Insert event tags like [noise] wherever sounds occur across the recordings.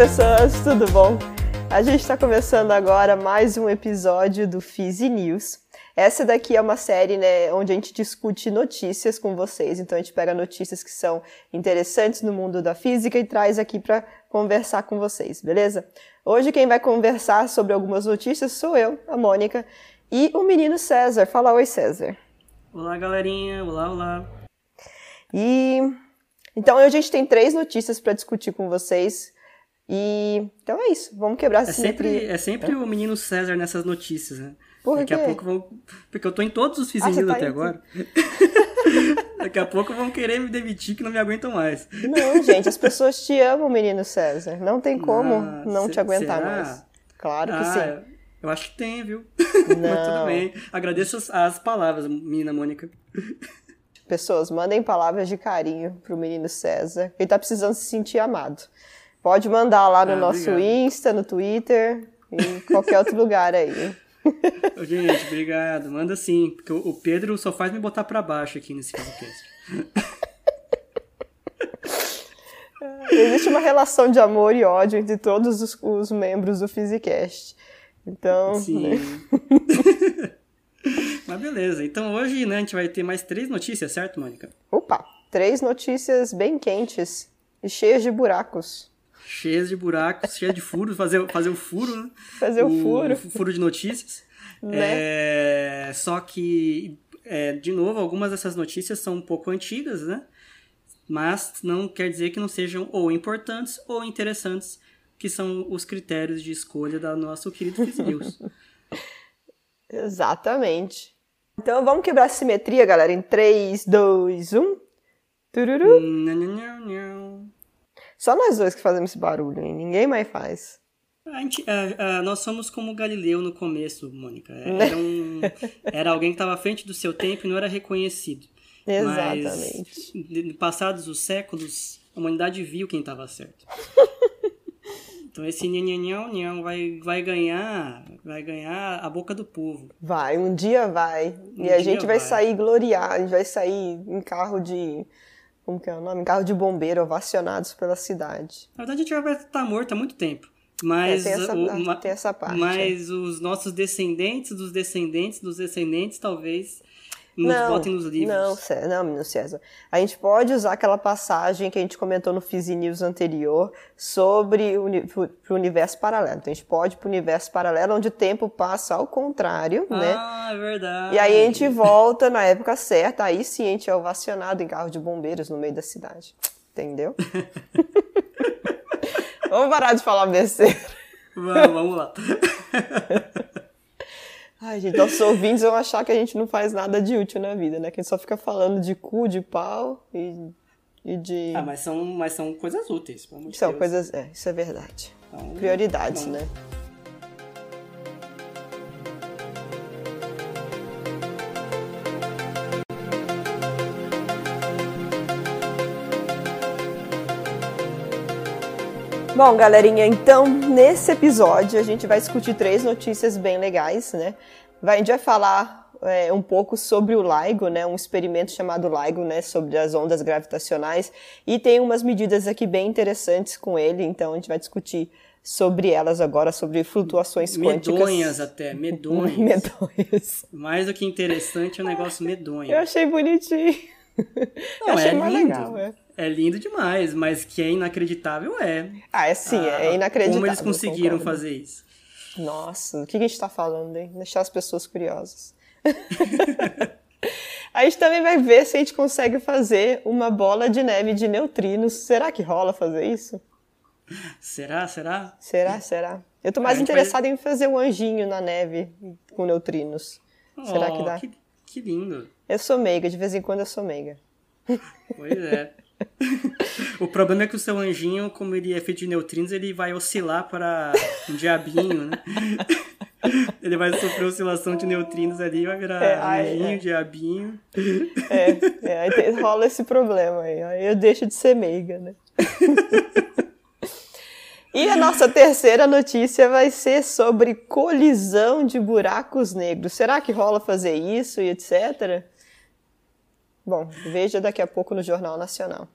pessoas, tudo bom? A gente está começando agora mais um episódio do Fizzy News. Essa daqui é uma série né, onde a gente discute notícias com vocês. Então a gente pega notícias que são interessantes no mundo da física e traz aqui para conversar com vocês, beleza? Hoje quem vai conversar sobre algumas notícias sou eu, a Mônica, e o menino César. Fala oi, César. Olá, galerinha. Olá, olá. E então a gente tem três notícias para discutir com vocês. E então é isso, vamos quebrar essa é sempre, é sempre é? o menino César nessas notícias, né? Por Daqui quê? a pouco vão. Porque eu tô em todos os Fizinhos Ah, tá até agora. [laughs] Daqui a pouco vão querer me demitir que não me aguentam mais. Não, gente, as pessoas te amam, menino César. Não tem como Ah, não se- te aguentar será? mais. Claro que ah, sim. eu acho que tem, viu? [laughs] Mas tudo Não. bem. Agradeço as, as palavras, menina Mônica. Pessoas, mandem palavras de carinho pro menino César. Ele tá precisando se sentir amado. Pode mandar lá no Ah, nosso obrigado. Insta, no Twitter e qualquer outro lugar aí. Gente, obrigado. Manda sim, porque o Pedro só faz me botar pra baixo aqui nesse podcast. Existe uma relação de amor e ódio entre todos os, os membros do Physicast. Então, Sim. [laughs] Mas beleza. Então hoje, né, a gente vai ter mais três notícias, certo, Mônica? opa, três notícias bem quentes e cheias de buracos. Cheias de buracos, cheias de furos, fazer, fazer o furo, né? Fazer o furo. furo de notícias. Né? É, só que, é, de novo, algumas dessas notícias são um pouco antigas, né? Mas não quer dizer que não sejam ou importantes ou interessantes, que são os critérios de escolha da nosso querido News. [laughs] Exatamente. Então vamos quebrar a simetria, galera, em 3, 2, 1. Tururu. Nham, nham, nham, nham. Só nós dois que fazemos esse barulho, hein? Ninguém mais faz. A gente- é, é, nós somos como Galileu no começo, Mônica. Né? Era, um- era alguém que estava à frente do seu tempo e não era reconhecido. Exatamente. Mas, de- passados os séculos, a humanidade viu quem estava certo. [laughs] Então esse nhanhanhão nhão vai, vai ganhar vai ganhar a boca do povo. Vai, um dia vai. Um e a gente vai, vai. sair gloriar, a gente vai sair em carro de. Como que é o nome? Carro de bombeiro, ovacionados pela cidade. Na verdade, a gente já vai estar morto há muito tempo. É, Mas, tem, essa, o- ma- tem essa parte. mas os nossos descendentes dos descendentes dos descendentes talvez nos não, botem nos livros. Não, Cé- não, menino César. A gente pode usar aquela passagem que a gente comentou no Fizzy News anterior sobre o uni- universo paralelo. Então a gente pode ir pro universo paralelo onde o tempo passa ao contrário, né? Ah, é verdade. E aí a gente volta na época certa, aí sim a gente é ovacionado em carro de bombeiros no meio da cidade. Entendeu? [laughs] Vamos parar de falar besteira. Vamos, vamos lá. [laughs] Ai, gente, nossos ouvintes vão achar que a gente não faz nada de útil na vida, né? Que a gente só fica falando de cu, de pau e, e de. Ah, mas são, mas são coisas úteis, pelo amor São Deus. coisas. É, isso é verdade. Então, Prioridades, não. né? Bom, galerinha, então nesse episódio a gente vai discutir três notícias bem legais, né? Vai- a gente vai falar é, um pouco sobre o LIGO, né? Um experimento chamado LIGO, né? Sobre as ondas gravitacionais e tem umas medidas aqui bem interessantes com ele, então a gente vai discutir sobre elas agora, sobre flutuações quânticas. Medonhas até, medonhas. [laughs] Medonhas. Mais do que interessante é um negócio medonho. Eu achei bonitinho. [laughs] Não, eu achei é mais lindo. legal, é. É lindo demais, mas que é inacreditável é. Ah, é sim, Ah, é inacreditável. Como eles conseguiram concordo. fazer isso? Nossa, o que a gente tá falando, hein? Deixar as pessoas curiosas. [laughs] a gente também vai ver se a gente consegue fazer uma bola de neve de neutrinos. Será que rola fazer isso? Será? Será? Será? Será? Eu tô mais interessada em fazer um anjinho na neve com neutrinos. Será que Oh, dá? Que, que lindo. Eu sou meiga, de vez em quando eu sou meiga. Pois é. o problema é que o seu anjinho, como ele é feito de neutrinos, ele vai oscilar para um diabinho, né? Ele vai sofrer oscilação de neutrinos ali, vai virar É, ai, anjinho, é. diabinho. É, é aí tem- rola esse problema aí. Aí eu deixo de ser meiga, né? E a nossa terceira notícia vai ser sobre colisão de buracos negros. Será que rola fazer isso e etc? Bom, veja daqui a pouco no Jornal Nacional.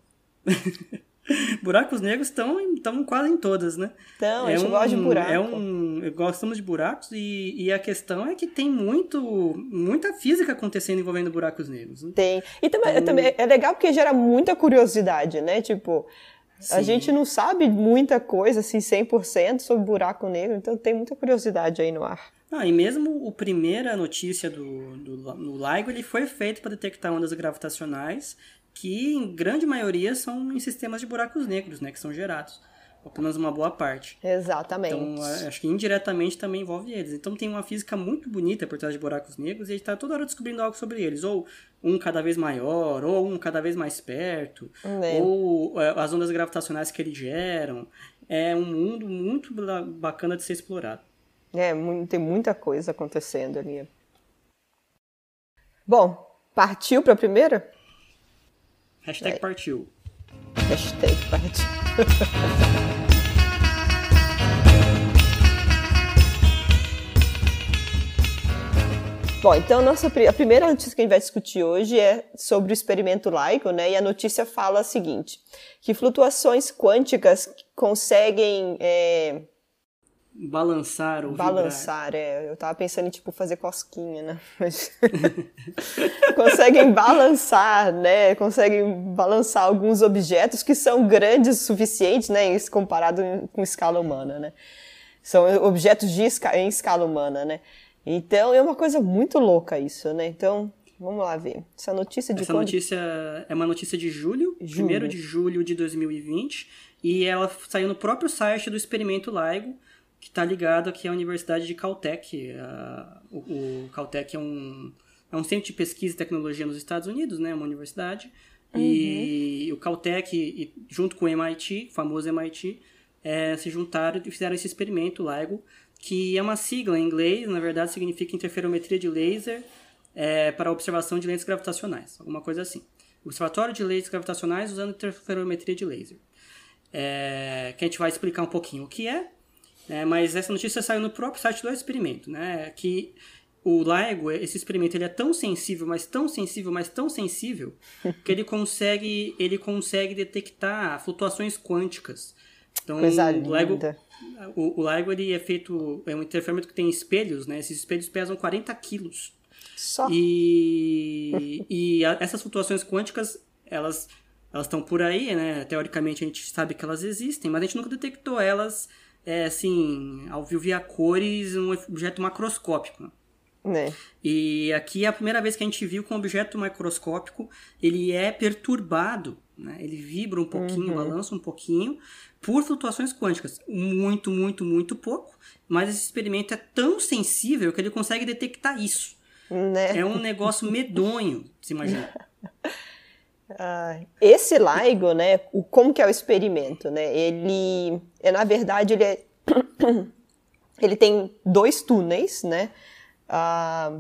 [laughs] Buracos negros estão quase em todas, né? Então, é a gente um, gosta de buraco. É um, gostamos de buracos e, e a questão é que tem muito, muita física acontecendo envolvendo buracos negros. Né? Tem. E também, então... também é legal porque gera muita curiosidade, né? Tipo, Sim. a gente não sabe muita coisa, assim, 100% sobre buraco negro, então tem muita curiosidade aí no ar. Ah, e mesmo a primeira notícia do, do, do LIGO, ele foi feito para detectar ondas gravitacionais que em grande maioria são em sistemas de buracos negros, né, que são gerados. Ou pelo menos uma boa parte. Exatamente. Então, acho que indiretamente também envolve eles. Então, tem uma física muito bonita por trás de buracos negros e a gente está toda hora descobrindo algo sobre eles. Ou um cada vez maior, ou um cada vez mais perto, é. ou é, as ondas gravitacionais que eles geram. É um mundo muito bacana de ser explorado. É, tem muita coisa acontecendo ali. Bom, partiu para a primeira? Hashtag partiu. Hashtag partiu. [laughs] Bom, então nossa, a primeira notícia que a gente vai discutir hoje é sobre o experimento LIGO, né? E a notícia fala o seguinte: que flutuações quânticas conseguem é, balançar ou balançar vibrar. é. Eu tava pensando em tipo fazer cosquinha né? [laughs] Mas... [laughs] conseguem balançar né? Conseguem balançar alguns objetos que são grandes o suficiente né? Comparado com escala humana né? São objetos de esca em escala humana né? Então é uma coisa muito louca isso né? Então Vamos lá ver. Essa notícia de Essa quando... notícia é uma notícia de julho, julho, 1 de julho de 2020, e ela saiu no próprio site do Experimento LIGO, que está ligado aqui à Universidade de Caltech. o, o, Caltech é um, é um centro de pesquisa e tecnologia nos Estados Unidos, né? Uma universidade. Uhum. E o Caltech, e, junto com o MIT, o famoso MIT, é, se juntaram e fizeram esse experimento, LIGO, que é uma sigla em inglês, na verdade significa interferometria de laser é, para observação de lentes gravitacionais, alguma coisa assim. Observatório de lentes gravitacionais usando interferometria de laser. É, que a gente vai explicar um pouquinho o que é, é, mas essa notícia saiu no próprio site do experimento, né? Que o LIGO, esse experimento, ele é tão sensível, mas tão sensível, mas tão sensível, que ele [laughs] consegue, ele consegue detectar flutuações quânticas. Então, Coisa o LIGO, o, o LIGO ele é feito, é um interferômetro que tem espelhos, né? Esses espelhos pesam 40 quilos. Só. E, [laughs] e a, essas flutuações quânticas, elas elas estão por aí, né? Teoricamente a gente sabe que elas existem, mas a gente nunca detectou elas é, assim, ao vivo via cores, um objeto macroscópico. Né? E aqui é a primeira vez que a gente viu que um objeto macroscópico ele é perturbado, né? ele vibra um pouquinho, uhum. balança um pouquinho, por flutuações quânticas. Muito, muito, muito pouco, mas esse experimento é tão sensível que ele consegue detectar isso. Né? É um negócio medonho, se imagina. [laughs] Ah, esse LIGO, né, o, como que é o experimento, né, ele, é, na verdade, ele, é, [coughs] ele tem dois túneis, né, ah,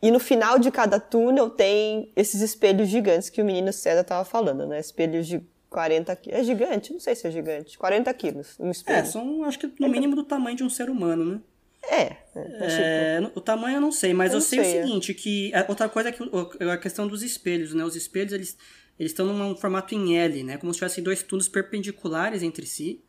e no final de cada túnel tem esses espelhos gigantes que o menino César estava falando, né, espelhos de 40 quilos, é gigante? Não sei se é gigante, 40 quilos um espelho. É, são, acho que no mínimo do tamanho de um ser humano, né. É. é, é tipo... O tamanho eu não sei, mas eu, eu sei, sei, o é. seguinte, que outra coisa é que a questão dos espelhos, né? Os espelhos, eles, eles estão num formato em L, né? Como se tivessem dois túneis perpendiculares entre si.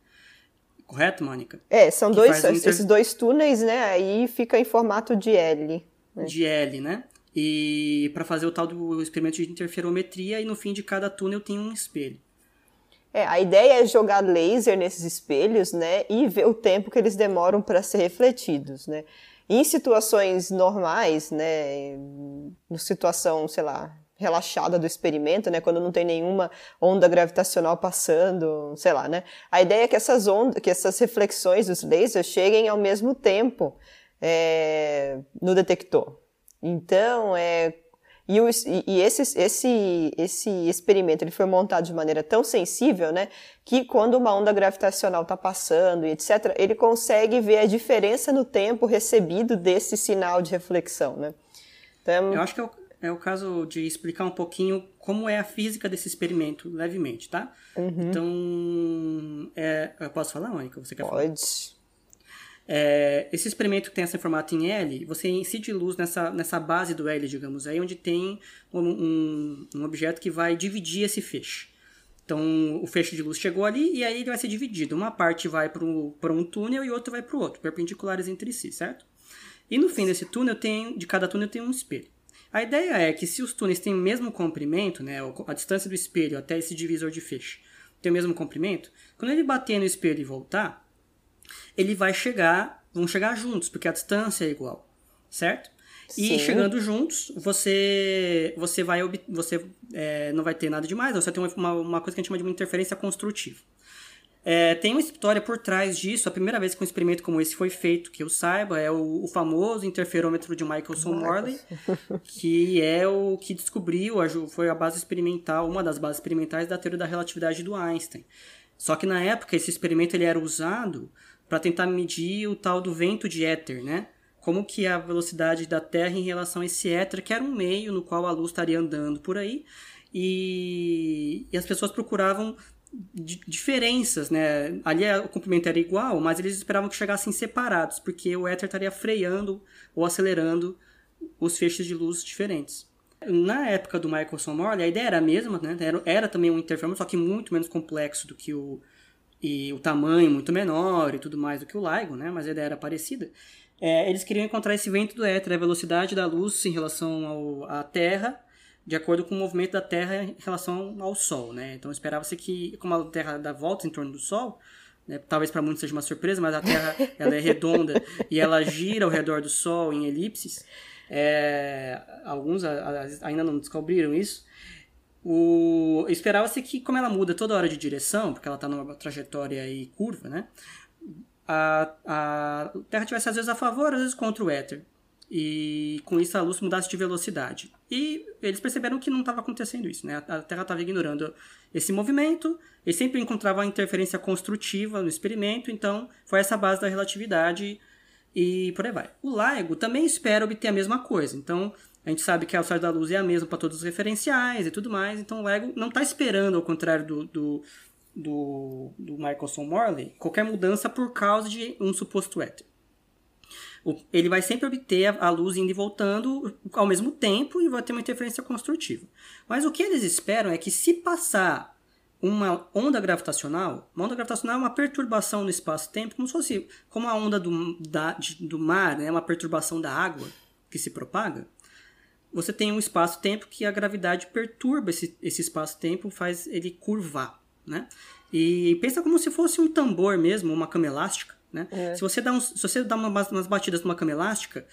Correto, Mônica? É, são que dois, inter... esses dois túneis, né? Aí fica em formato de L. Né? De L, né? E para fazer o tal do experimento de interferometria, e no fim de cada túnel tem um espelho. É, a ideia é jogar laser nesses espelhos, né, e ver o tempo que eles demoram para ser refletidos, né. Em situações normais, né, no situação, sei lá, relaxada do experimento, né, quando não tem nenhuma onda gravitacional passando, sei lá, né. A ideia é que essas ondas, que essas reflexões dos lasers cheguem ao mesmo tempo é, no detector. Então, é e, o, e esse, esse, esse experimento ele foi montado de maneira tão sensível, né, que quando uma onda gravitacional está passando e etc., ele consegue ver a diferença no tempo recebido desse sinal de reflexão, né. Então, Eu acho que é o, é o caso de explicar um pouquinho como é a física desse experimento, levemente, tá? Uhum. Então, é, eu posso falar, Mônica? Você quer Pode. falar? Pode. É, esse experimento que tem esse formato em L, você incide luz nessa, nessa base do L, digamos, aí onde tem um, um, um objeto que vai dividir esse feixe. Então, o feixe de luz chegou ali e aí ele vai ser dividido. Uma parte vai para um túnel e outra vai para o outro, perpendiculares entre si, certo? E no fim desse túnel, tem, de cada túnel tem um espelho. A ideia é que se os túneis têm o mesmo comprimento, né, a distância do espelho até esse divisor de feixe tem o mesmo comprimento, quando ele bater no espelho e voltar, ele vai chegar, vão chegar juntos, porque a distância é igual, certo? Sim. E chegando juntos, você você vai você é, não vai ter nada demais, você tem uma, uma coisa que a gente chama de uma interferência construtiva. É, tem uma história por trás disso. A primeira vez que um experimento como esse foi feito, que eu saiba, é o, o famoso interferômetro de Michelson Morley, [laughs] que é o que descobriu, foi a base experimental, uma das bases experimentais da teoria da relatividade do Einstein. Só que na época esse experimento ele era usado para tentar medir o tal do vento de éter, né? como que é a velocidade da Terra em relação a esse éter, que era um meio no qual a luz estaria andando por aí, e, e as pessoas procuravam diferenças, né? Ali o comprimento era igual, mas eles esperavam que chegassem separados, porque o éter estaria freando ou acelerando os feixes de luz diferentes. Na época do Michelson Morley, a ideia era a mesma, né? Era, era também um interferômetro, só que muito menos complexo do que o e o tamanho muito menor e tudo mais do que o LIGO, né? Mas a ideia era parecida. É, eles queriam encontrar esse vento do éter, a velocidade da luz em relação ao, à Terra, de acordo com o movimento da Terra em relação ao Sol, né? Então esperava-se que, como a Terra dá voltas em torno do Sol, né, talvez para muitos seja uma surpresa, mas a Terra [laughs] ela é redonda e ela gira ao redor do Sol em elipses. É, alguns a, a, ainda não descobriram isso. Esperava-se que, como ela muda toda hora de direção, porque ela está numa trajetória e curva, né? a, a Terra tivesse às vezes a favor, às vezes contra o éter. E com isso a luz mudasse de velocidade. E eles perceberam que não estava acontecendo isso, né? A Terra estava ignorando esse movimento, eles sempre encontravam a interferência construtiva no experimento, então foi essa base da relatividade e por aí vai. O LIGO também espera obter a mesma coisa, então a gente sabe que a velocidade da luz é a mesma para todos os referenciais e tudo mais, então o LIGO não está esperando, ao contrário do, do do, do Michelson Morley qualquer mudança por causa de um suposto éter. Ele vai sempre obter a luz indo e voltando ao mesmo tempo e vai ter uma interferência construtiva. Mas o que eles esperam é que se passar uma onda gravitacional, uma onda gravitacional é uma perturbação no espaço-tempo, como se fosse como a onda do, da, de, do mar, né, uma perturbação da água que se propaga. Você tem um espaço-tempo que a gravidade perturba esse, esse espaço-tempo, faz ele curvar né? E pensa como se fosse um tambor mesmo, uma cama elástica, né? É. Se você dá, um, se você dá umas, umas batidas numa cama elástica,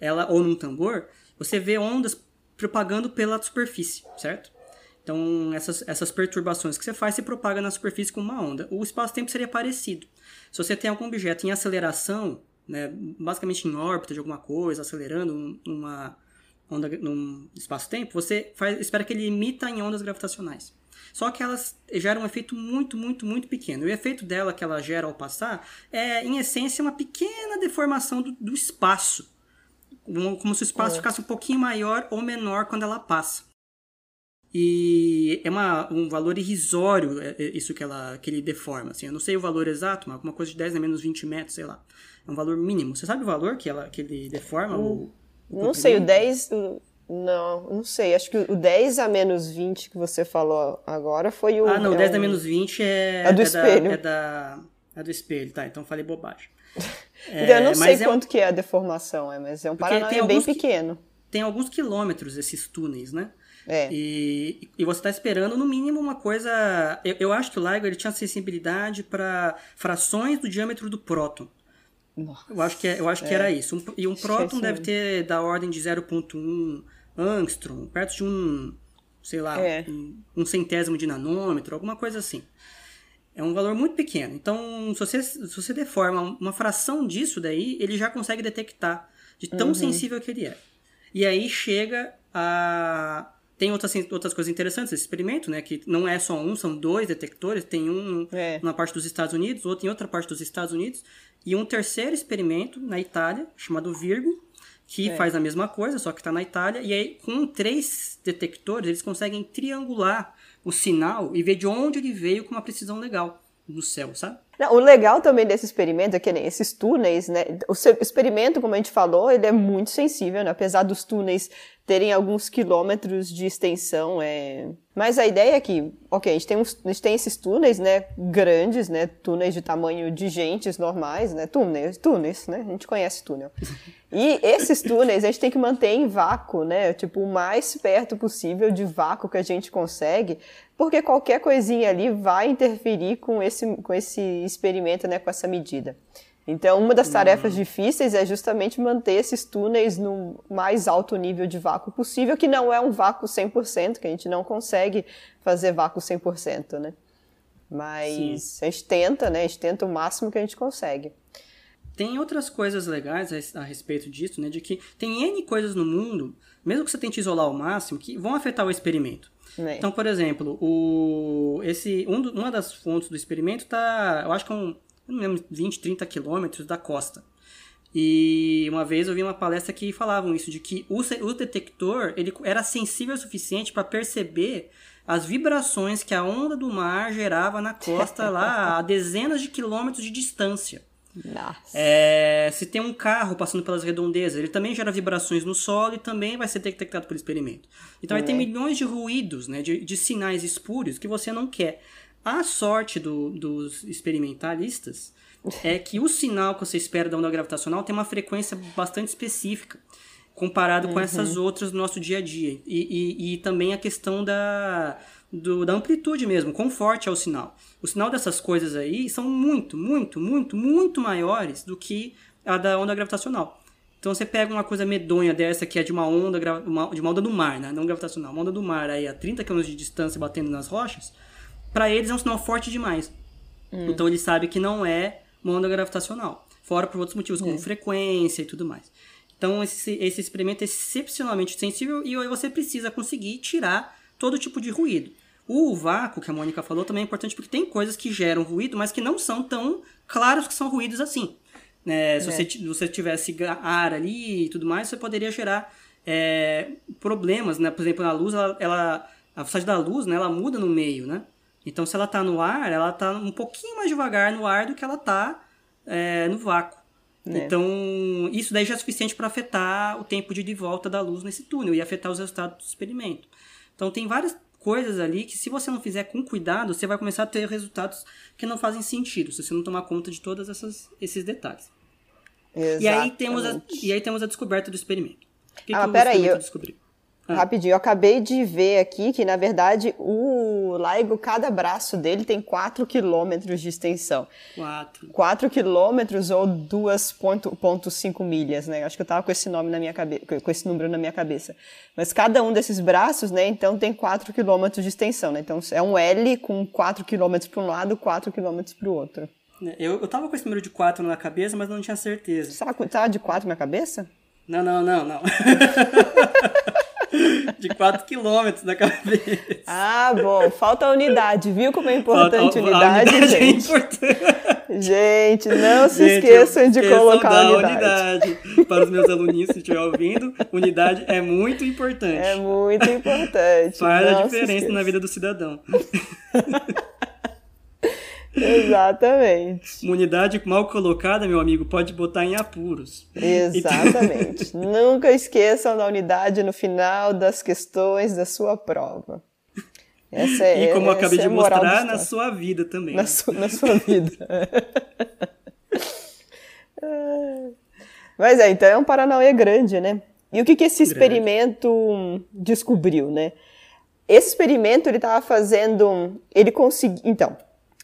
ela, ou num tambor, você vê ondas propagando pela superfície, certo? Então, essas, essas perturbações que você faz se propagam na superfície com uma onda. O espaço-tempo seria parecido. Se você tem algum objeto em aceleração, né, basicamente em órbita de alguma coisa, acelerando uma onda num espaço-tempo, você faz, espera que ele emita em ondas gravitacionais. Só que elas geram um efeito muito, muito, muito pequeno. E o efeito dela que ela gera ao passar é, em essência, uma pequena deformação do, do espaço. Como se o espaço é. ficasse um pouquinho maior ou menor quando ela passa. E é uma, um valor irrisório é, é, isso que, ela, que ele deforma. Assim. Eu não sei o valor exato, mas alguma coisa de 10 a menos 20 metros, sei lá. É um valor mínimo. Você sabe o valor que, ela, que ele deforma? O, o não sei, o 10, não, não sei. Acho que o 10 a menos 20 que você falou agora foi o. Ah, não, é o 10 a menos 20 é. É do é espelho. Da, é, da, é do espelho, tá? Então falei bobagem. É, [laughs] eu não sei é quanto um... que é a deformação, é, mas é um paralelo bem pequeno. Tem alguns quilômetros esses túneis, né? É. E, e você está esperando, no mínimo, uma coisa. Eu, eu acho que o LIGO ele tinha sensibilidade para frações do diâmetro do próton. Nossa. Eu acho que, é, eu acho é. que era isso. Um, e um próton deve ter da ordem de 0,1 angstrom, perto de um, sei lá, é. um, um, centésimo de nanômetro, alguma coisa assim. É um valor muito pequeno. Então, se você, se você deforma uma fração disso daí, ele já consegue detectar de tão uhum. sensível que ele é. E aí chega a. Tem outras, outras coisas interessantes esse experimento, né? Que não é só um, são dois detectores. Tem um é. na parte dos Estados Unidos, outro em outra parte dos Estados Unidos. E um terceiro experimento na Itália, chamado Virgo, que é. faz a mesma coisa, só que está na Itália, e aí com três detectores eles conseguem triangular o sinal e ver de onde ele veio com uma precisão legal no céu, sabe? Não, o legal também desse experimento é que esses túneis, né? O experimento, como a gente falou, ele é muito sensível, né? Apesar dos túneis terem alguns quilômetros de extensão, é... Mas a ideia é que, ok, a gente tem, uns, a gente tem esses túneis, né, grandes, né, túneis de tamanho de gentes normais, né, túneis, túneis, né, a gente conhece túnel. E esses túneis a gente tem que manter em vácuo, né, tipo, o mais perto possível de vácuo que a gente consegue, porque qualquer coisinha ali vai interferir com esse, com esse experimento, né, com essa medida. Então, uma das tarefas uhum. difíceis é justamente manter esses túneis no mais alto nível de vácuo possível, que não é um vácuo 100%, que a gente não consegue fazer vácuo 100%, né? Mas Sim. a gente tenta, né? A gente tenta o máximo que a gente consegue. Tem outras coisas legais a respeito disso, né? De que tem N coisas no mundo, mesmo que você tente isolar ao máximo, que vão afetar o experimento. É. Então, por exemplo, o, esse, um do, uma das fontes do experimento está, eu acho que é um, não lembro, 20, 30 quilômetros da costa. E uma vez eu vi uma palestra que falavam isso, de que o, o detector ele era sensível o suficiente para perceber as vibrações que a onda do mar gerava na costa lá a [laughs] dezenas de quilômetros de distância. É, se tem um carro passando pelas redondezas, ele também gera vibrações no solo e também vai ser detectado pelo experimento. Então uhum. tem uhum. milhões de ruídos, né, de, de, sinais espúrios que você não quer. A sorte do, dos experimentalistas é que o sinal que você espera da onda gravitacional tem uma frequência bastante específica comparado uhum. com essas outras do nosso dia a dia. E, e, e também a questão da, do, da amplitude mesmo, quão forte é o sinal. O sinal dessas coisas aí são muito, muito, muito, muito maiores do que a da onda gravitacional. Então você pega uma coisa medonha dessa que é de uma onda, uma, de uma onda do mar, né? não gravitacional, uma onda do mar aí a 30 km de distância batendo nas rochas, para eles é um sinal forte demais. Hum. Então ele sabe que não é uma onda gravitacional. Fora por outros motivos, como é. frequência e tudo mais. Então esse, esse experimento é excepcionalmente sensível e você precisa conseguir tirar todo tipo de ruído. O vácuo que a Mônica falou também é importante porque tem coisas que geram ruído, mas que não são tão claros que são ruídos assim. Né? Se é. você, você tivesse ar ali e tudo mais, você poderia gerar é, problemas, né? Por exemplo, a luz, ela, ela a velocidade da luz, né, ela muda no meio, né? Então, se ela está no ar, ela está um pouquinho mais devagar no ar do que ela está é, no vácuo. É. Então, isso daí já é suficiente para afetar o tempo de, de volta da luz nesse túnel e afetar os resultados do experimento. Então, tem várias coisas ali que, se você não fizer com cuidado, você vai começar a ter resultados que não fazem sentido, se você não tomar conta de todos esses detalhes. Exatamente. E aí, temos a, e aí temos a descoberta do experimento. O que, ah, que o experimento eu... descobriu? Ah. Rapidinho, eu acabei de ver aqui que, na verdade, o LIGO, cada braço dele tem 4 quilômetros de extensão. 4. 4 quilômetros ou 2,5 milhas, né? Acho que eu tava com esse nome na minha cabeça, com esse número na minha cabeça. Mas cada um desses braços, né, então tem 4 quilômetros de extensão, né? Então é um L com 4 quilômetros para um lado, 4 quilômetros para o outro. É, eu, eu tava com esse número de 4 na cabeça, mas não tinha certeza. Você tava, tava de 4 na cabeça? Não, não, não, não. [laughs] de 4 quilômetros na cabeça. Ah, bom. Falta a unidade. Viu como é importante a unidade, a unidade, é gente? É importante. Gente, não se gente, esqueçam de colocar a unidade. unidade. Para os meus aluninhos, se estiver ouvindo, unidade é muito importante. É muito importante. Faz a diferença na vida do cidadão. [laughs] [laughs] Exatamente. Uma unidade mal colocada, meu amigo, pode botar em apuros. Exatamente. Então... [laughs] Nunca esqueçam da unidade no final das questões da sua prova. Essa é, e como eu acabei de é mostrar, na sua vida também. Na, su na sua vida. [laughs] Mas é, então é um Paranauê grande, né? E o que, que esse experimento grande. descobriu, né? Esse experimento ele estava fazendo, ele conseguiu, então,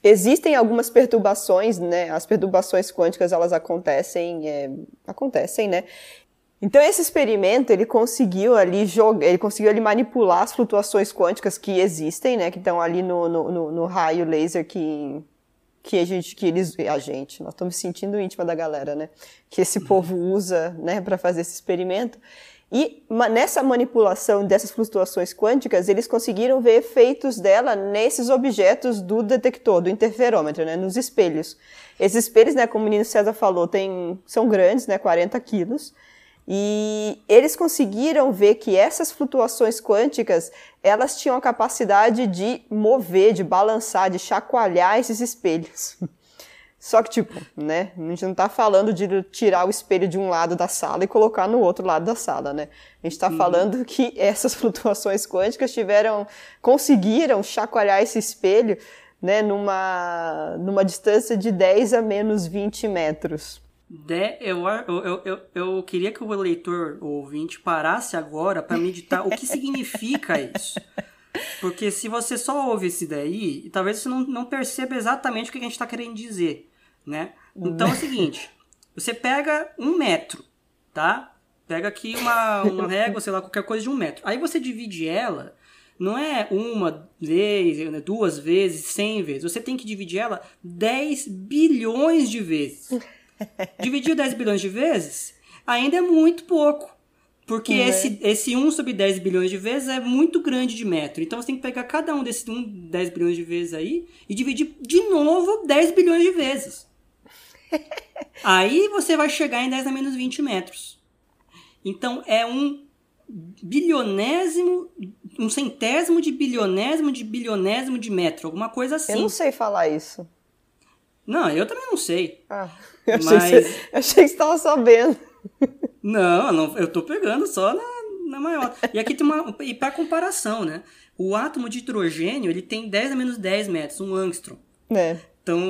Existem algumas perturbações, né? As perturbações quânticas elas acontecem, é, acontecem, né? Então esse experimento ele conseguiu ali jogar, ele conseguiu ali manipular as flutuações quânticas que existem, né? Que estão ali no, no, no, no raio laser que que a gente, que eles, a gente, nós estamos sentindo íntima da galera, né? Que esse povo usa, né, para fazer esse experimento. E nessa manipulação dessas flutuações quânticas, eles conseguiram ver efeitos dela nesses objetos do detector, do interferômetro, né, nos espelhos. Esses espelhos, né, como o menino César falou, tem, são grandes, né, 40 quilos, e eles conseguiram ver que essas flutuações quânticas, elas tinham a capacidade de mover, de balançar, de chacoalhar esses espelhos. [laughs] Só que, tipo, né? A gente não tá falando de tirar o espelho de um lado da sala e colocar no outro lado da sala, né? A gente tá uhum. falando que essas [laughs] flutuações quânticas tiveram. conseguiram chacoalhar esse espelho, né, numa, numa distância de 10 a menos 20 metros. De, eu, eu, eu, eu queria que o leitor, o ouvinte, parasse agora para meditar o que significa [laughs] isso. Porque se você só ouve esse daí, talvez você não, não perceba exatamente o que a gente está querendo dizer, né? Então é o seguinte, você pega um metro, tá? Pega aqui uma, uma régua, sei lá, qualquer coisa de um metro. Aí você divide ela, não é uma vez, né, duas vezes, cem vezes. Você tem que dividir ela 10 bilhões de vezes. [laughs] Dividir 10 bilhões de vezes ainda é muito pouco. Porque uhum. esse, esse 1 sobre 10 bilhões de vezes é muito grande de metro. Então você tem que pegar cada um desses 1, 10 bilhões de vezes aí e dividir de novo 10 bilhões de vezes. Aí você vai chegar em 10 a menos 20 metros. Então é um bilionésimo, um centésimo de bilionésimo de bilionésimo de metro, alguma coisa assim. Eu não sei falar isso. Não, eu também não sei. Ah, [laughs] eu achei, mas... que, você, achei que você estava sabendo. Não, não, eu tô pegando só na, na maior. E aqui tem uma. E para comparação, né? O átomo de hidrogênio ele tem 10 a menos 10 metros, um angstrom. É. Então,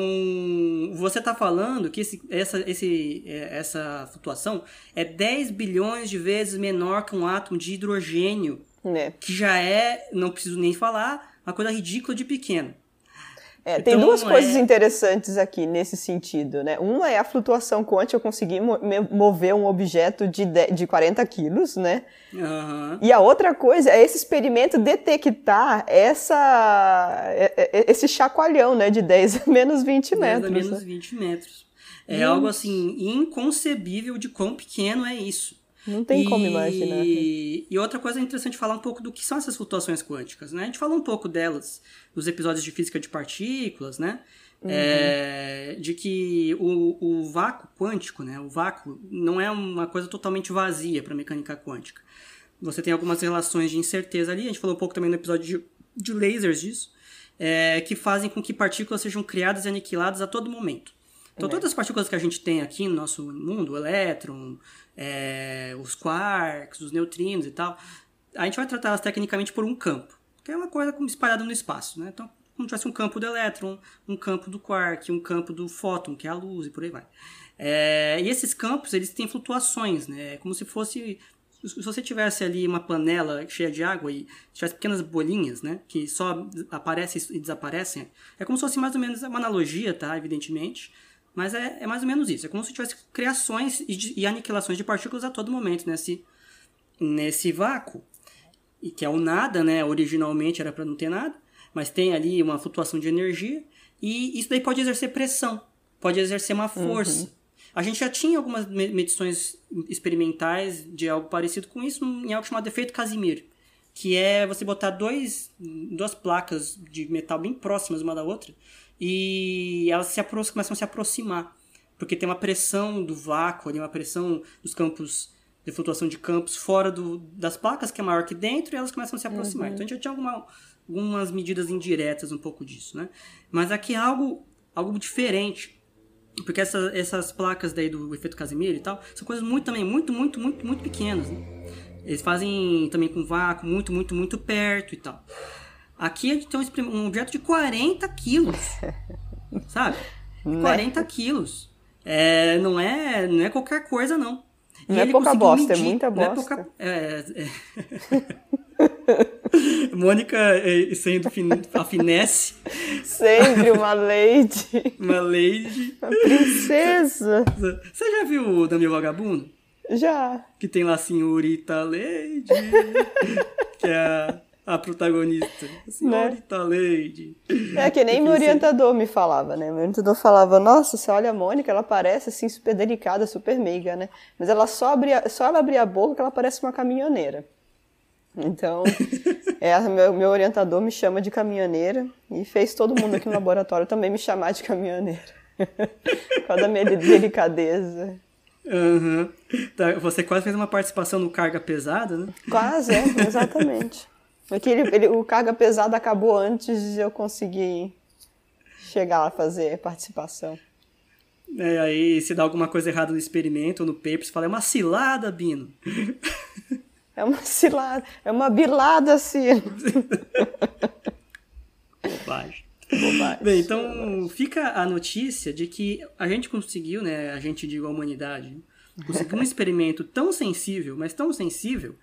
você está falando que esse, essa, esse, é, essa flutuação é 10 bilhões de vezes menor que um átomo de hidrogênio, é. que já é, não preciso nem falar, uma coisa ridícula de pequena. É, tem então, duas coisas é... interessantes aqui nesse sentido, né? Uma é a flutuação quântica, eu consegui mover um objeto de, de 40 quilos, né? Uhum. E a outra coisa é esse experimento detectar essa, é, é, esse chacoalhão, né? De 10 a menos 20 metros. 10 a menos 20 metros. É algo, assim, inconcebível de quão pequeno é isso. Não tem e, como imaginar. Né? E outra coisa interessante falar um pouco do que são essas flutuações quânticas, né? A gente falou um pouco delas nos episódios de física de partículas, né? Uhum. É, de que o, o vácuo quântico, né? O vácuo não é uma coisa totalmente vazia para a mecânica quântica. Você tem algumas relações de incerteza ali. A gente falou um pouco também no episódio de, de lasers disso, é, que fazem com que partículas sejam criadas e aniquiladas a todo momento. Então, é. todas as partículas que a gente tem aqui no nosso mundo, o elétron, é, os quarks, os neutrinos e tal, a gente vai tratar elas tecnicamente por um campo, que é uma coisa espalhada no espaço, né? Então, como se tivesse um campo do elétron, um campo do quark, um campo do fóton, que é a luz, e por aí vai. É, e esses campos, eles têm flutuações, né? É como se fosse... Se você tivesse ali uma panela cheia de água e tivesse pequenas bolinhas, né? Que só aparecem e desaparecem, é como se fosse mais ou menos uma analogia, tá? Evidentemente. Mas é, é mais ou menos isso. É como se tivesse criações e, e aniquilações de partículas a todo momento nesse, nesse vácuo. E que é o nada, né? Originalmente era para não ter nada, mas tem ali uma flutuação de energia. E isso daí pode exercer pressão, pode exercer uma força. Uhum. A gente já tinha algumas medições experimentais de algo parecido com isso em algo chamado efeito Casimir, que é você botar dois, duas placas de metal bem próximas uma da outra e elas se começam a se aproximar, porque tem uma pressão do vácuo, uma pressão dos campos de flutuação de campos fora do, das placas, que é maior que dentro, e elas começam a se aproximar. Uhum. Então a gente já tinha alguma, algumas medidas indiretas um pouco disso, né? Mas aqui é algo, algo diferente, porque essa, essas placas daí do efeito Casimir e tal, são coisas muito também, muito, muito, muito, muito pequenas, né? Eles fazem também com vácuo muito, muito, muito perto e tal. Aqui a gente tem um objeto de 40 quilos. [laughs] sabe? 40 né? quilos. É, não, é, não é qualquer coisa, não. Não é pouca bosta, é medir, é [laughs] muita bosta. É pouca, é, é... Mônica sendo a finesse. Sempre uma lady. Uma lady. Uma princesa. Você já viu o Dami Vagabundo? Já. Que tem lá a senhorita Lady. que é a a protagonista. Senhorita né? Lady. É que nem meu orientador me falava, né? Meu orientador falava, nossa, você olha a Mônica, ela parece assim super delicada, super meiga, né? Mas ela só, abria, só ela abrir a boca que ela parece uma caminhoneira. Então, [laughs] é, meu, meu orientador me chama de caminhoneira e fez todo mundo aqui no laboratório também me chamar de caminhoneira. [laughs] Por causa da minha delicadeza. Uhum. Tá, você quase fez uma participação no Carga Pesada, né? Quase, é, exatamente. É ele, o carga pesada acabou antes de eu conseguir chegar a fazer participação. É, aí se dá alguma coisa errada no experimento ou no paper, você fala, é uma cilada, Bino. É uma cilada, é uma bilada, Sino. Bobagem. Bobagem. Bem, então Bobagem. fica a notícia de que a gente conseguiu, né, a gente digo a humanidade, conseguiu um experimento tão sensível, mas tão sensível,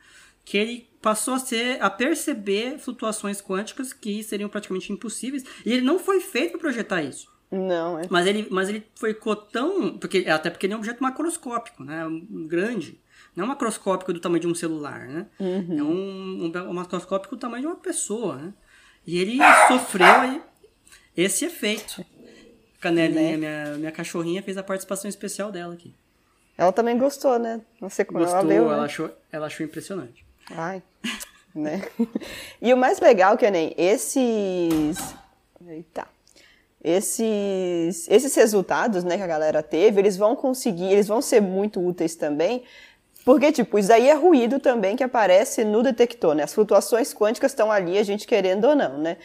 que ele passou a ser a perceber flutuações quânticas que seriam praticamente impossíveis, e ele não foi feito para projetar isso. Não, é. Mas ele, mas ele foi tão. Porque, até porque ele é um objeto macroscópico, né? grande. Não é um macroscópico do tamanho de um celular, né? Uhum. É um, um, um, macroscópico do tamanho de uma pessoa, né? E ele sofreu esse efeito. Canelinha, né? minha, minha cachorrinha, fez a participação especial dela aqui. Ela também gostou, né? Não sei como gostou, ela ela, né? achou, ela achou impressionante. Ai, né? E o mais legal, que nem esses... Eita esses, esses resultados né, que a galera teve, eles vão conseguir, eles vão ser muito úteis também, porque, tipo, isso aí é ruído também que aparece no detector, né? As flutuações quânticas estão ali, a gente querendo ou não, né?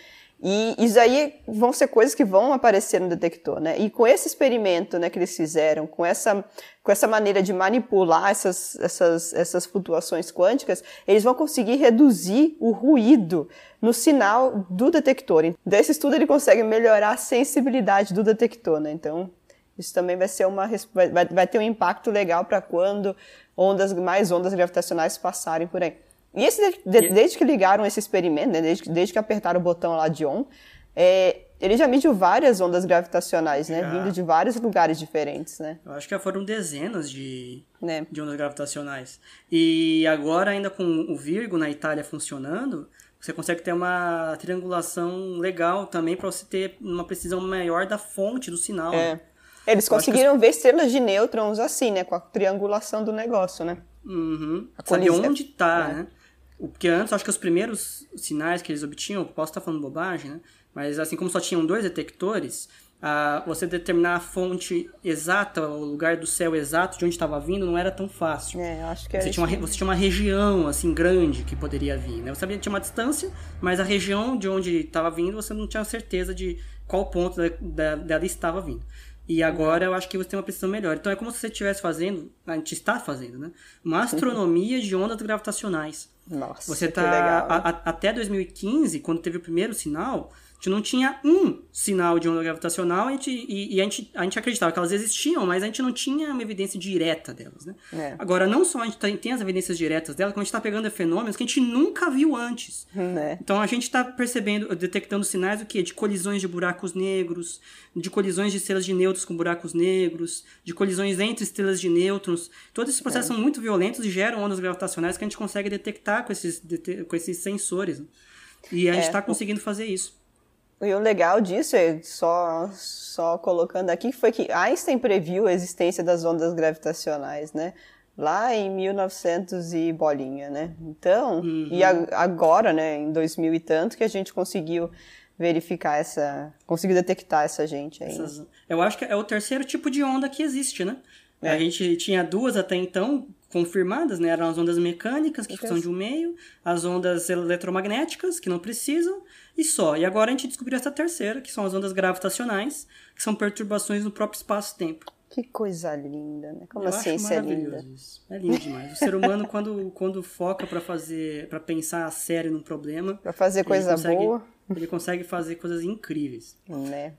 E isso aí vão ser coisas que vão aparecer no detector, né? E com esse experimento, né, que eles fizeram, com essa, com essa maneira de manipular essas, essas, essas flutuações quânticas, eles vão conseguir reduzir o ruído no sinal do detector. Desse estudo ele consegue melhorar a sensibilidade do detector, né? Então, isso também vai ser uma vai, vai ter um impacto legal para quando ondas mais ondas gravitacionais passarem por aí. E esse, de, desde que ligaram esse experimento, né, desde, desde que apertaram o botão lá de on, é, ele já mediu várias ondas gravitacionais, né? Já. Vindo de vários lugares diferentes, né? Eu acho que já foram dezenas de, né? de ondas gravitacionais. E agora, ainda com o Virgo na Itália funcionando, você consegue ter uma triangulação legal também para você ter uma precisão maior da fonte do sinal. É. Né? Eles conseguiram ver estrelas de nêutrons assim, né? Com a triangulação do negócio, né? Uhum. Saber onde está, é. né? Porque antes, acho que os primeiros sinais que eles obtinham, posso estar falando bobagem, né? Mas assim como só tinham dois detectores, a, você determinar a fonte exata, o lugar do céu exato de onde estava vindo, não era tão fácil. É, acho que você, tinha uma, você tinha uma região assim grande que poderia vir. Né? Você sabia que tinha uma distância, mas a região de onde estava vindo você não tinha certeza de qual ponto da, da, dela estava vindo. E agora eu acho que você tem uma precisão melhor. Então é como se você estivesse fazendo, a gente está fazendo, né? Uma astronomia de ondas gravitacionais. Nossa, você tá a, a, até 2015, quando teve o primeiro sinal, a gente não tinha um sinal de onda gravitacional a gente, e, e, a, gente, a gente acreditava que elas existiam, mas a gente não tinha uma evidência direta delas. Né? É. Agora, não só a gente tem, as evidências diretas delas, como a gente está pegando fenômenos que a gente nunca viu antes. É. Então a gente está percebendo, detectando sinais do quê? De colisões de buracos negros, de colisões de estrelas de nêutrons com buracos negros, de colisões entre estrelas de nêutrons. Todos esses processos é. são muito violentos e geram ondas gravitacionais que a gente consegue detectar com esses, com esses sensores. Né? E a gente está é. conseguindo fazer isso. E o legal disso, é só, só colocando aqui, foi que Einstein previu a existência das ondas gravitacionais, né? Lá em 1900 e bolinha, né? Então, uhum. e a, agora, né, em 2000 e tanto, que a gente conseguiu verificar essa, conseguiu detectar essa gente aí. Essas, eu acho que é o terceiro tipo de onda que existe, né? É. A gente tinha duas até então confirmadas, né? Eram as ondas mecânicas, que são de um meio, as ondas eletromagnéticas, que não precisam, e só. E agora a gente descobriu essa terceira, que são as ondas gravitacionais, que são perturbações no próprio espaço-tempo. Que coisa linda, né? Como Eu a ciência é linda. Isso. É lindo demais. O ser humano, [laughs] quando, quando foca para fazer, para pensar a sério num problema, para fazer coisa consegue, boa, ele consegue fazer coisas incríveis. Né?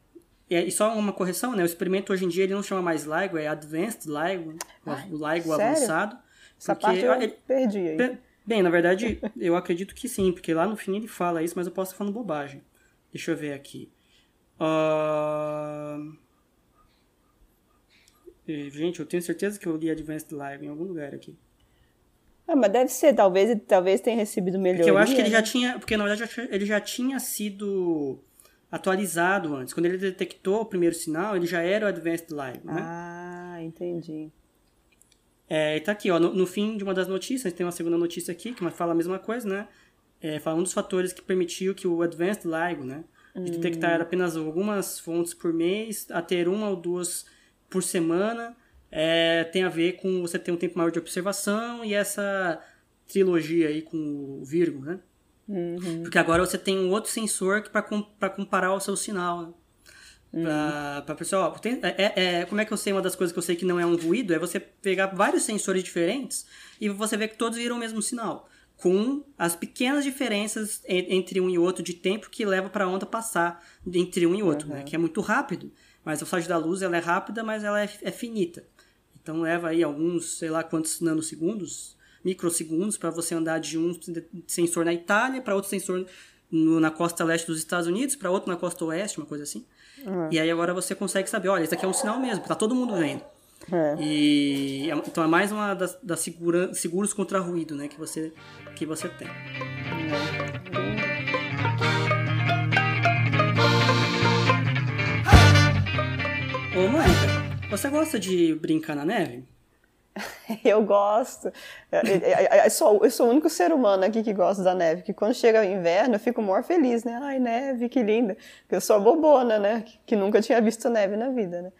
E, só uma correção, né? O experimento hoje em dia ele não chama mais LIGO, é Advanced LIGO, Ai, o LIGO sério? avançado. Essa parte eu ele, perdi aí. Bem, na verdade, eu acredito que sim, porque lá no fim ele fala isso, mas eu posso estar falando bobagem. Deixa eu ver aqui. Uh... Gente, eu tenho certeza que eu li Advanced Live em algum lugar aqui. Ah, mas deve ser, talvez, talvez tenha recebido melhoria. Porque eu acho que ele né? já tinha, porque na verdade ele já tinha sido atualizado antes. Quando ele detectou o primeiro sinal, ele já era o Advanced Live, né? Ah, entendi. É, tá aqui, ó, no, no, fim de uma das notícias, tem uma segunda notícia aqui que fala a mesma coisa, né? É, fala um dos fatores que permitiu que o Advanced LIGO, né? De detectar hum. apenas algumas fontes por mês, a ter uma ou duas por semana, é, tem a ver com você ter um tempo maior de observação e essa trilogia aí com o Virgo, né? Uhum. Porque agora você tem um outro sensor para comparar o seu sinal. Né? Pra, pra pessoal, tem, é, é, como é que eu sei uma das coisas que eu sei que não é um ruído? É você pegar vários sensores diferentes e você ver que todos viram o mesmo sinal. Com as pequenas diferenças entre um e outro de tempo que leva para a onda passar entre um e outro, uhum. né? Que é muito rápido. Mas a velocidade da luz ela é rápida, mas ela é, é finita. Então leva aí alguns, sei lá quantos nanosegundos, microsegundos, para você andar de um sensor na Itália para outro sensor no, na costa leste dos Estados Unidos, para outro na costa oeste, uma coisa assim. Uhum. E aí agora você consegue saber, olha, isso aqui é um sinal mesmo, tá todo mundo vendo. É. E então é mais uma das, das segura, seguros contra ruído, né, que você que você tem. Ô, Mônica, você gosta de brincar na neve? [laughs] Eu gosto. Eu sou, eu sou o único ser humano aqui que gosta da neve. Que quando chega o inverno, eu fico maior feliz, né? Ai, neve, que linda. Eu sou a bobona, né? Que nunca tinha visto neve na vida, né?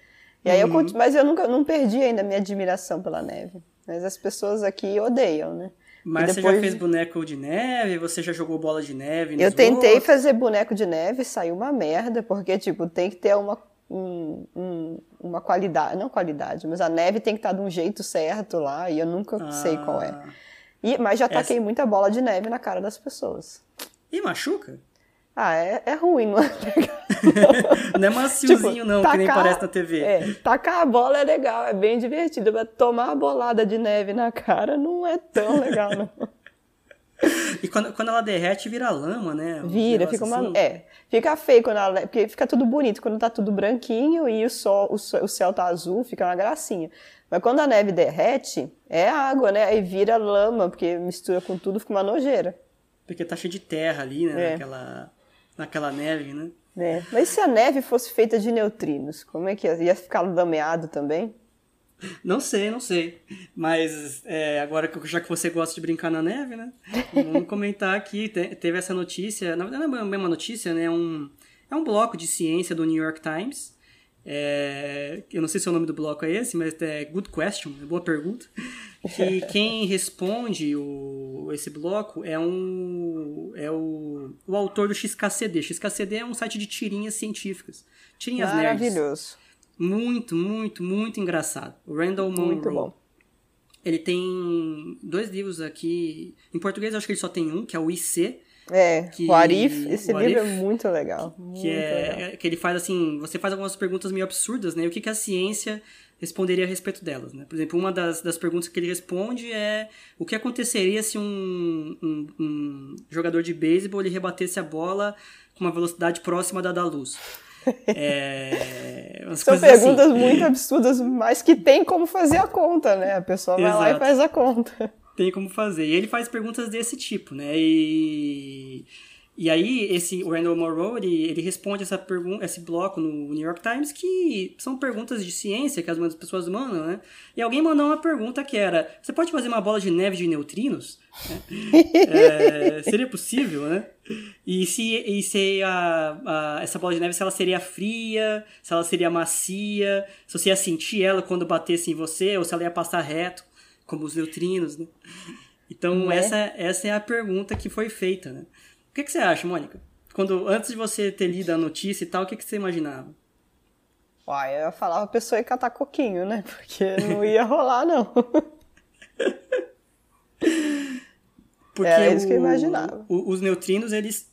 E aí uhum. eu, mas eu nunca não perdi ainda a minha admiração pela neve. Mas as pessoas aqui odeiam, né? Mas depois... você já fez boneco de neve? Você já jogou bola de neve? Eu tentei outros? fazer boneco de neve, saiu uma merda, porque, tipo, tem que ter uma, um, um, uma qualidade, não qualidade, mas a neve tem que estar de um jeito certo lá, e eu nunca ah. sei qual é. E, mas já taquei Essa... muita bola de neve na cara das pessoas. E machuca? Ah, é, é ruim, não é legal. não é maciozinho, tipo, não, tacar, que nem parece na TV. É, tacar a bola é legal, é bem divertido, mas tomar a bolada de neve na cara não é tão legal, não. [laughs] E quando, quando ela derrete, vira lama, né? Um vira, fica uma. Assim. É, fica feio quando ela. Porque fica tudo bonito, quando tá tudo branquinho e o, sol, o, sol, o céu tá azul, fica uma gracinha. Mas quando a neve derrete, é água, né? Aí vira lama, porque mistura com tudo, fica uma nojeira. Porque tá cheio de terra ali, né? É. Naquela naquela neve, né? É. Mas se a neve fosse feita de neutrinos, como é que ia? Ia ficar lameado também? Não sei, não sei. Mas é, agora, já que você gosta de brincar na neve, né? Vamos comentar aqui. Teve essa notícia, na verdade não é uma notícia, né? É um, é um bloco de ciência do New York Times é, eu não sei se o nome do bloco é esse, mas é Good Question, é boa pergunta. Que [laughs] quem responde o, esse bloco é um é o, o autor do XKCD. XKCD é um site de tirinhas científicas. Tirinhas Maravilhoso. nerds. Muito, muito, muito engraçado. O Randall Monroe. Muito bom. Ele tem dois livros aqui. Em português acho que ele só tem um, que é o IC, é, que, o Arif, esse o livro Arif, é muito legal. Muito que, é, legal. que ele faz assim, você faz algumas perguntas meio absurdas, né? O que, que a ciência responderia a respeito delas, né? Por exemplo, uma das, das perguntas que ele responde é o que aconteceria se um, um, um jogador de beisebol ele rebatesse a bola com uma velocidade próxima da da luz. É, São perguntas assim. muito absurdas, mas que tem como fazer a conta, né? A pessoa vai Exato. lá e faz a conta tem como fazer. E ele faz perguntas desse tipo, né? E, e aí, esse o Randall Morrow, ele, ele responde essa pergunta, esse bloco no New York Times que são perguntas de ciência que as pessoas mandam, né? E alguém mandou uma pergunta que era: você pode fazer uma bola de neve de neutrinos? [laughs] é, seria possível, né? E se, e se a, a, essa bola de neve se ela seria fria, se ela seria macia, se você ia sentir ela quando batesse em você, ou se ela ia passar reto como os neutrinos, né? Então, é? essa, essa é a pergunta que foi feita, né? O que, que você acha, Mônica? Quando, antes de você ter lido a notícia e tal, o que, que você imaginava? Uai, eu falava a pessoa ia catar coquinho, né? Porque não ia rolar, não. [laughs] Porque Era isso o, que eu imaginava. O, os neutrinos, eles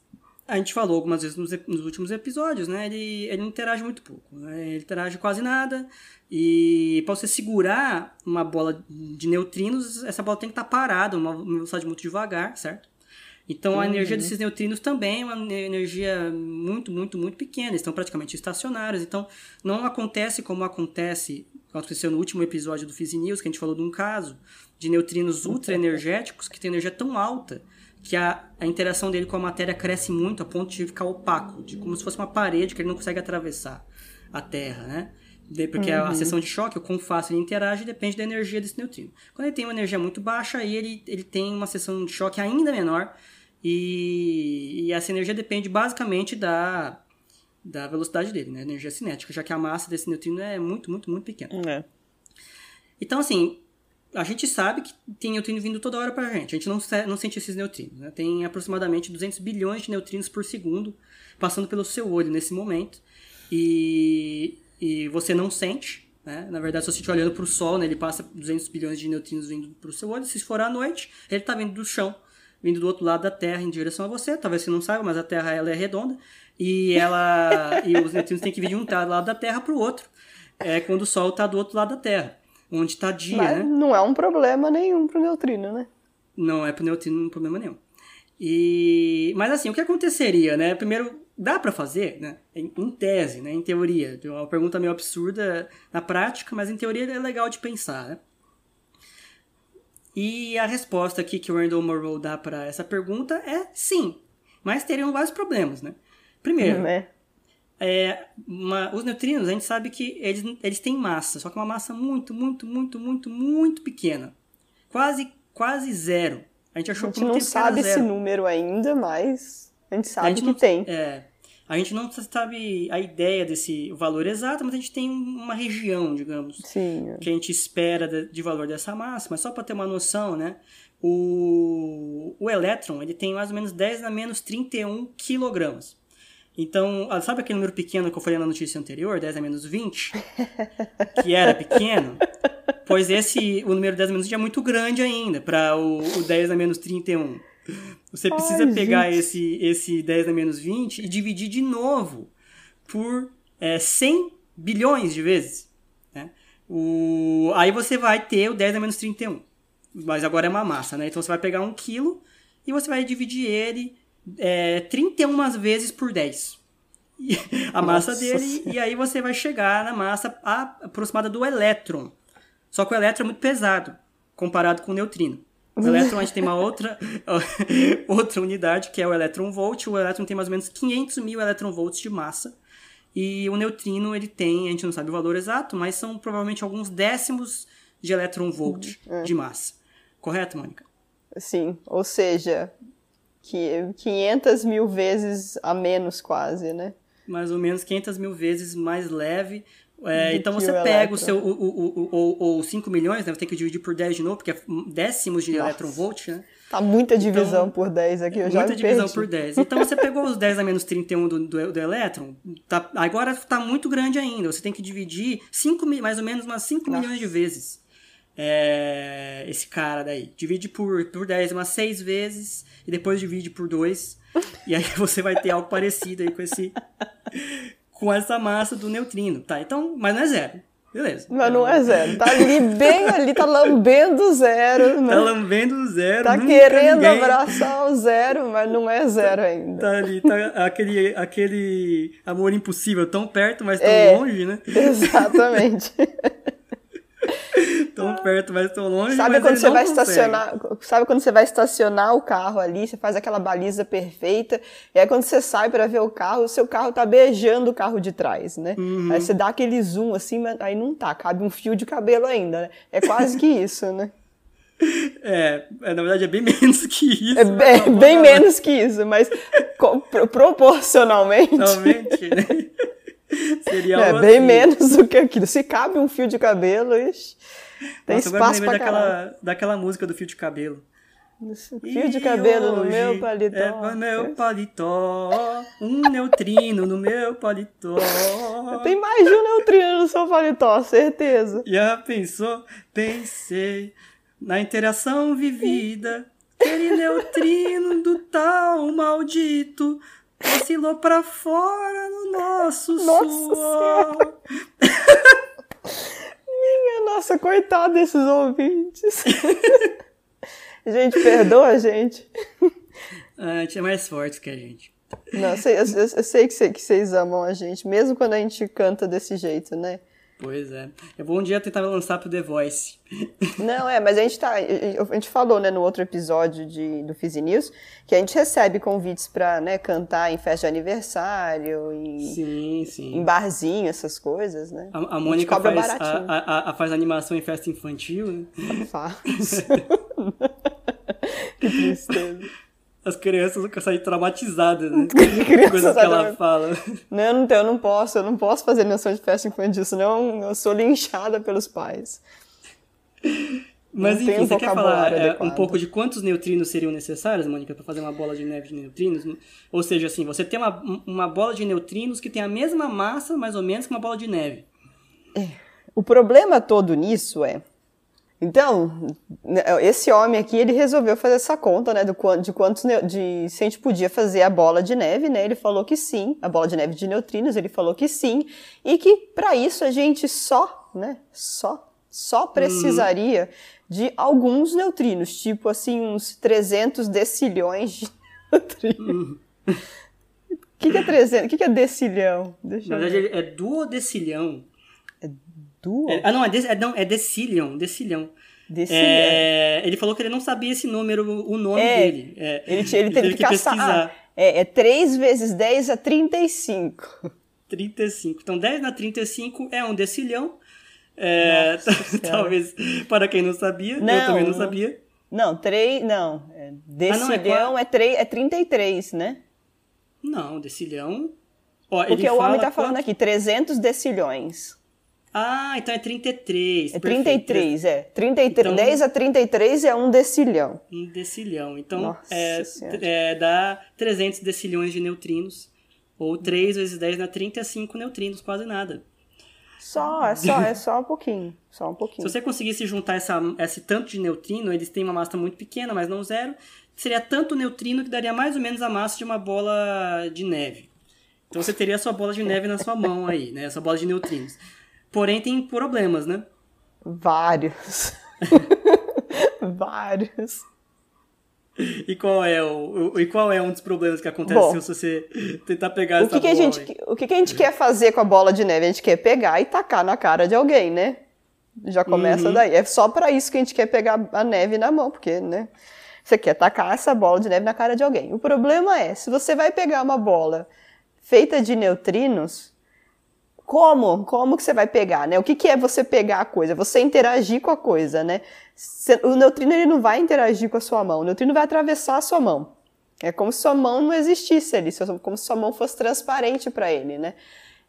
a gente falou algumas vezes nos, nos, últimos episódios, né? Ele, ele interage muito pouco. Né? Ele interage quase nada. E para você segurar uma bola de neutrinos, essa bola tem que estar tá parada, uma velocidade muito devagar, certo? Então a energia uhum. desses neutrinos também é uma energia muito, muito, muito pequena. Eles estão praticamente estacionários. Então não acontece como acontece, aconteceu no último episódio do Physi News, que a gente falou de um caso de neutrinos ultra energéticos que tem energia tão alta que a, a interação dele com a matéria cresce muito a ponto de ficar opaco, de como se fosse uma parede que ele não consegue atravessar a Terra, né? Porque uhum. a seção de choque, o quão fácil ele interage, depende da energia desse neutrino. Quando ele tem uma energia muito baixa, aí ele, ele tem uma seção de choque ainda menor e, e essa energia depende basicamente da, da velocidade dele, né? Energia cinética, já que a massa desse neutrino é muito, muito, muito pequena. É. Então, assim, a gente sabe que tem neutrino vindo toda hora para a gente. A gente não, não sente esses neutrinos. Né? Tem aproximadamente 200 bilhões de neutrinos por segundo passando pelo seu olho nesse momento. e, e você não sente. Né? Na verdade, se você estiver olhando para o Sol, né, ele passa 200 bilhões de neutrinos vindo para o seu olho. Se for à noite, ele está vindo do chão, vindo do outro lado da Terra em direção a você. Talvez você não saiba, mas a Terra ela é redonda e ela e os neutrinos têm que vir de um lado da Terra para o outro. É quando o Sol está do outro lado da Terra, onde está dia, Mas né? não é um problema nenhum pro neutrino, né? Não é para o neutrino um problema nenhum. E mas assim, o que aconteceria, né? Primeiro, dá para fazer, né? Em, em, tese, né? Em teoria, é uma pergunta meio absurda na prática, mas em teoria é legal de pensar, né? E a resposta aqui que o Randall Morrow dá para essa pergunta é sim, mas teriam vários problemas, né? Primeiro, é. É, uma, os neutrinos, a gente sabe que eles, eles têm massa, só que uma massa muito, muito, muito, muito, muito pequena. Quase, quase zero. A gente achou a gente não sabe esse número ainda, mas a gente sabe a gente que não, tem. É, a gente não sabe a ideia desse valor exato, mas a gente tem uma região, digamos, Sim. que a gente espera de, valor dessa massa. Mas só para ter uma noção, né? O, o elétron ele tem mais ou menos 10 a menos 31 quilogramas. Então, sabe aquele número pequeno que eu falei na notícia anterior, 10 a menos 20? [laughs] Que era pequeno? Pois esse, o número 10 a menos 20 é muito grande ainda para o, o 10 a menos 31. Você precisa Ai, pegar gente. esse, esse 10 a menos 20 e dividir de novo por é, 100 bilhões de vezes. Né? O, aí você vai ter o 10 a menos 31. Mas agora é uma massa, né? Então você vai pegar um quilo e você vai dividir ele é, 31 vezes por 10. E a massa Nossa dele, Senhora. e aí você vai chegar na massa aproximada do elétron. Só que o elétron é muito pesado comparado com o neutrino. O elétron a gente tem uma outra, [laughs] outra unidade que é o elétron volt. O elétron tem mais ou menos 500 mil elétron volts de massa. E o neutrino ele tem, a gente não sabe o valor exato, mas são provavelmente alguns décimos de elétron volt de massa. Correto, Mônica? Sim, ou seja, que 500 mil vezes a menos quase, né? mais ou menos 500 mil vezes mais leve. É, então você o pega elétron. o seu. O, o, o, ou, ou 5 milhões, né? Você tem que dividir por 10 de novo, porque é décimos de Nossa. elétron volt, né? Tá muita divisão Então, por 10 aqui, eu já Muita divisão perdi. por 10. Então você pegou os 10 a menos 31 do, do, do elétron, tá, agora está muito grande ainda. Você tem que dividir 5, mi- mais ou menos umas 5 Nossa. milhões de vezes. É, esse cara daí. Divide por, por 10 umas 6 vezes e depois divide por 2. e aí [laughs] você vai ter algo parecido aí com esse. Com essa massa do neutrino. Tá, então, mas não é zero. Beleza. Mas não é zero, tá ali [laughs] bem ali, tá lambendo zero, né? Tá lambendo zero. Tá querendo ninguém- abraçar o zero, mas não é zero ainda. Tá ali, tá aquele, aquele amor impossível, tão perto, mas tão É. longe, né? [laughs] Exatamente. [laughs] [laughs] Tão perto, mas tão longe. Sabe quando você não vai consegue. estacionar, sabe quando você vai estacionar o carro ali, você faz aquela baliza perfeita, e aí quando você sai pra ver o carro, o seu carro tá beijando o carro de trás, né? Uhum. Aí você dá aquele zoom assim, mas aí não tá, cabe um fio de cabelo ainda, né? É quase que isso, né? [laughs] É, é, na verdade é bem [laughs] menos que isso. É bem, tá bom, bem tá menos que isso, mas proporcionalmente. Realmente, né? Seria é bem assim. menos do que aquilo. Se cabe um fio de cabelo, ixi, tem Nossa, espaço caralho. daquela, daquela música do fio de cabelo. Fio de cabelo no meu paletó. É no meu paletó, um neutrino no meu paletó. [laughs] Tem mais de um neutrino no seu paletó, certeza. Já pensou? Pensei na interação vivida. Aquele neutrino do tal maldito oscilou pra fora no nosso Nossa suor. Minha nossa, coitado desses ouvintes. [laughs] gente, perdoa a gente. A gente é mais forte que a gente. Não, eu sei, eu, eu- sei que vocês amam a gente, mesmo quando a gente canta desse jeito, né? Pois é. Eu vou um dia tentar lançar pro The Voice. Não, é, mas a gente tá. A gente falou, né, no outro episódio de, do Fizi News, que a gente recebe convites pra né, cantar em festa de aniversário e Sim, sim. em barzinho, essas coisas, né? A, a Mônica cobra faz, a, a- a- faz animação em festa infantil, né? Faz. [laughs] que tristeza. As crianças vão sair traumatizadas, né? [laughs] Crianças Coisas que ela fala. Não, eu não, tenho, eu não posso, eu não posso fazer noção de festa infantil, senão eu sou linchada pelos pais. Mas Não enfim, você quer falar é, um pouco de quantos neutrinos seriam necessários, Mônica, para fazer uma bola de neve de neutrinos? Ou seja, assim, você tem uma, uma bola de neutrinos que tem a mesma massa, mais ou menos, que uma bola de neve. O problema todo nisso é. Então, né, esse homem aqui, ele resolveu fazer essa conta, né, do, de quantos, de, se a gente podia fazer a bola de neve, né, ele falou que sim, a bola de neve de neutrinos, ele falou que sim, e que para isso a gente só, né, só, só precisaria de alguns neutrinos, tipo assim, uns 300 decilhões de [laughs] neutrinos. O que, que é 300? O que, que é decilhão? Deixa Na verdade, ver. é duodecilhão. Duo? É- ah, não, é, de, é, não, é decilhão, decilhão. Decilhão. É, ele falou que ele não sabia esse número, o nome É, dele. É, Ele, tinha- ele teve que, caçar. pesquisar. Ah, é, é 3 vezes 10 a 35. 35. Então, 10 na 35 é um decilhão. É, [laughs] talvez para quem não sabia, eu Não, também não não- sabia. Não, 3. Não. É, decilhão qual- é, 3, é 33, né? Não, decilhão. Ó, Porque ele o homem fala tá falando quanto- aqui, 300 decilhões. Ah, então é 33. É perfeito. 33, é. 33, Então- 10 a 33 é um decilhão. Um decilhão. Então, Nossa é, é, dá 300 decilhões de neutrinos. Ou 3 vezes 10 dá 35 neutrinos, quase nada. Só, é só, é só um pouquinho. Só um Se pouquinho. você conseguisse juntar essa, esse tanto de neutrino, eles têm uma massa muito pequena, mas não zero, seria tanto neutrino que daria mais ou menos a massa de uma bola de neve. Então você teria a sua bola de neve na sua mão aí, né? Essa bola de neutrinos. Porém, tem problemas, né? Vários. [laughs] Vários. E qual é o, o- e qual é um dos problemas que acontece Bom, se você tentar pegar O essa que, que a bola gente, o que, que a gente quer fazer com a bola de neve? A gente quer pegar e tacar na cara de alguém, né? Já começa Uhum. daí. É só pra isso que a gente quer pegar a neve na mão, porque, né? Você quer tacar essa bola de neve na cara de alguém. O problema é, se você vai pegar uma bola feita de neutrinos, como? Como que você vai pegar, né? O que, que é você pegar a coisa? Você interagir com a coisa, né? O neutrino ele não vai interagir com a sua mão, o neutrino vai atravessar a sua mão. É como se sua mão não existisse ali, como se sua mão fosse transparente para ele, né?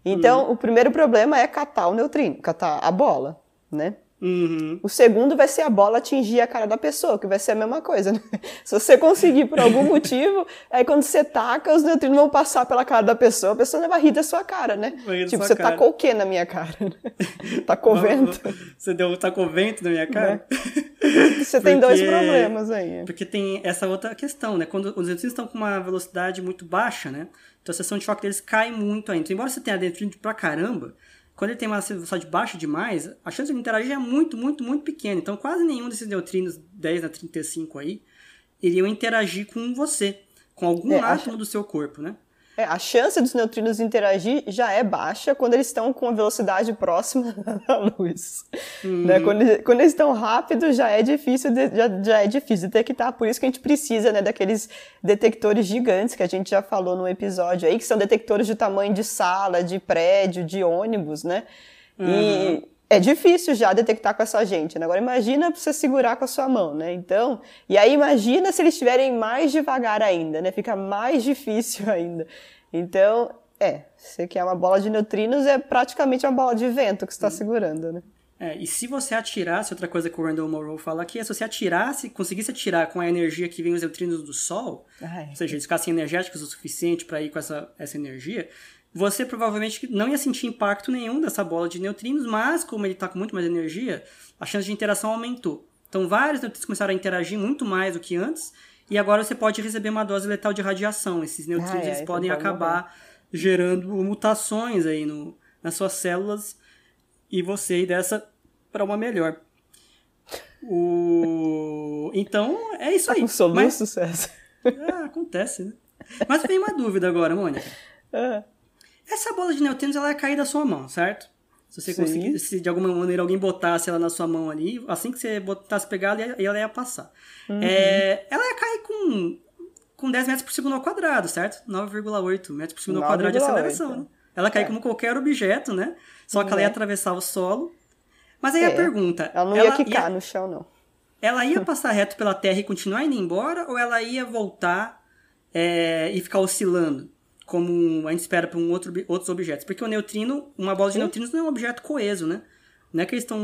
Então, o primeiro problema é catar o neutrino, catar a bola, né? Uhum. O segundo vai ser a bola atingir a cara da pessoa, que vai ser a mesma coisa, né? [laughs] Se você conseguir por algum motivo, aí quando você taca, os neutrinos vão passar pela cara da pessoa, a pessoa vai rir da sua cara, né? Tipo, você cara. tacou o quê na minha cara? [laughs] tacou vento? Você deu tacou vento na minha cara? Você tem dois Porque- problemas aí. Porque tem essa outra questão, né? Quando os neutrinos estão com uma velocidade muito baixa, né? Então a seção de choque deles cai muito ainda. Então, embora você tenha neutrino pra caramba, quando ele tem uma velocidade baixa demais, a chance de interagir é muito, muito, muito pequena. Então quase nenhum desses neutrinos 10 na 35 aí iriam interagir com você, com algum É, átomo do seu corpo, né? É, a chance dos neutrinos interagir já é baixa quando eles estão com a velocidade próxima [laughs] da luz. Né? Quando, eles- quando eles estão rápidos, já é difícil de, já, já é difícil detectar. Por isso que a gente precisa né, daqueles detectores gigantes que a gente já falou no episódio aí, que são detectores de tamanho de sala, de prédio, de ônibus, né? E é difícil já detectar com essa gente. Né? Agora imagina você segurar com a sua mão, né? Então, e aí imagina se eles estiverem mais devagar ainda, né? Fica mais [laughs] difícil ainda. Então, é, você quer uma bola de neutrinos, é praticamente uma bola de vento que você está segurando, né? É, e se você atirasse, outra coisa que o Randall Morrow fala aqui, é se você atirasse, conseguisse atirar com a energia que vem os neutrinos do Sol, Ai. ou seja, eles ficassem energéticos o suficiente para ir com essa, essa energia, você provavelmente não ia sentir impacto nenhum dessa bola de neutrinos, mas como ele está com muito mais energia, a chance de interação aumentou. Então vários neutrinos começaram a interagir muito mais do que antes, e agora você pode receber uma dose letal de radiação. Esses neutrinos Ah, é, eles então podem pode acabar gerando mutações aí no, nas suas células e você ir dessa para uma melhor. O... Então, é isso Tá aí. com soluço, César? Mas, [laughs] ah, acontece, né? Mas vem uma dúvida agora, Mônica. Ah, Essa bola de neutrinos ela ia cair da sua mão, certo? Se você Sim. conseguir, se de alguma maneira alguém botasse ela na sua mão ali, assim que você botasse pegar, ela ia, ela ia passar. Uhum. É, ela ia cair com, com 10 metros por segundo ao quadrado, certo? 9,8 metros por segundo ao quadrado de 9,8, aceleração, né? Ela cai É. como qualquer objeto, né? Só que ela ia Uhum. atravessar o solo. Mas aí a É. pergunta... ela não ia quicar no chão, não. Ela ia [laughs] passar reto pela Terra e continuar indo embora, ou ela ia voltar é, e ficar oscilando, como a gente espera para um outro, outros objetos? Porque o neutrino, uma bola de Sim. neutrinos não é um objeto coeso, né? Não é que eles estão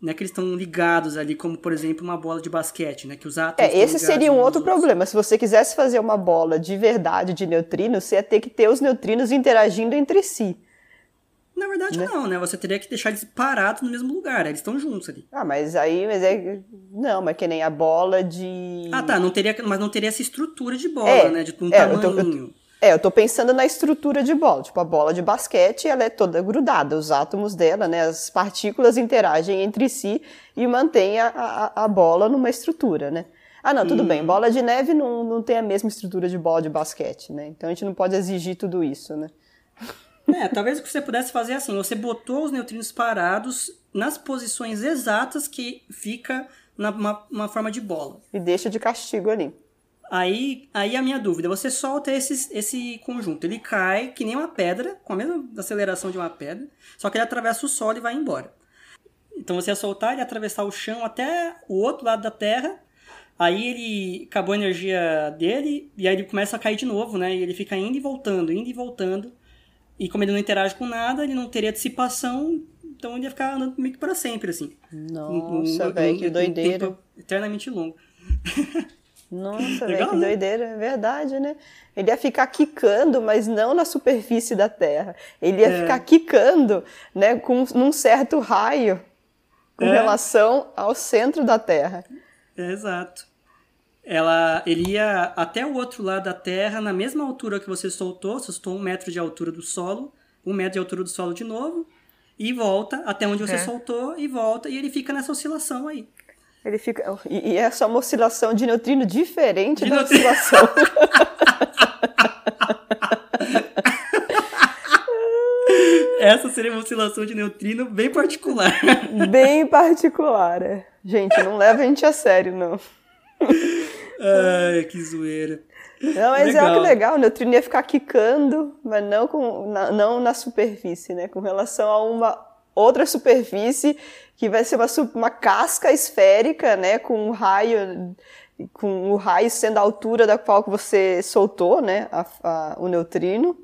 Não é que eles estão ligados ali, como por exemplo uma bola de basquete, né? Que os átomos. É, esse seria um outro problema. Se você quisesse fazer uma bola de verdade de neutrinos, você ia ter que ter os neutrinos interagindo entre si. Na verdade, né? não, né? Você teria que deixar eles parados no mesmo lugar. Eles estão juntos ali. Ah, mas aí. Mas é, não, mas que nem a bola de. Ah, tá. Não teria, mas não teria essa estrutura de bola, é, né? De um é, tamanho. Eu tô, eu, é, eu tô pensando na estrutura de bola. Tipo, a bola de basquete, ela é toda grudada. Os átomos dela, né, as partículas interagem entre si e mantêm a, a, a bola numa estrutura, né? Ah, não, tudo hum. bem. Bola de neve não, não tem a mesma estrutura de bola de basquete, né? Então a gente não pode exigir tudo isso, né? É, talvez o que você pudesse fazer é assim, você botou os neutrinos parados nas posições exatas que fica na uma, uma forma de bola. E deixa de castigo ali. Aí, aí a minha dúvida, você solta esse, esse conjunto, ele cai que nem uma pedra, com a mesma aceleração de uma pedra, só que ele atravessa o solo e vai embora. Então você ia soltar, ele ia atravessar o chão até o outro lado da Terra, aí ele acabou a energia dele, e aí ele começa a cair de novo, né? E ele fica indo e voltando, indo e voltando. E como ele não interage com nada, ele não teria dissipação, então ele ia ficar andando meio que para sempre, assim. Nossa, velho, que doideira. Um eternamente longo. [laughs] Nossa, velho, que né? doideira, é verdade, né? Ele ia ficar quicando, mas não na superfície da Terra. Ele ia é. ficar quicando, né, com num certo raio com é. relação ao centro da Terra. É, exato. Ela, ele ia até o outro lado da Terra, na mesma altura que você soltou, você soltou um metro de altura do solo, um metro de altura do solo de novo, e volta até onde você é. soltou e volta, e ele fica nessa oscilação aí. Ele fica. E, e essa é uma oscilação de neutrino diferente de da neutrino. oscilação. [laughs] essa seria uma oscilação de neutrino bem particular. Bem particular, é. Gente, não leva a gente a sério, não. Ai, que zoeira. Não, mas legal. é que legal, o neutrino ia ficar quicando, mas não, com, na, não na superfície, né? Com relação a uma outra superfície que vai ser uma, uma casca esférica, né, com um raio com o raio sendo a altura da qual você soltou, né, a, a, o neutrino.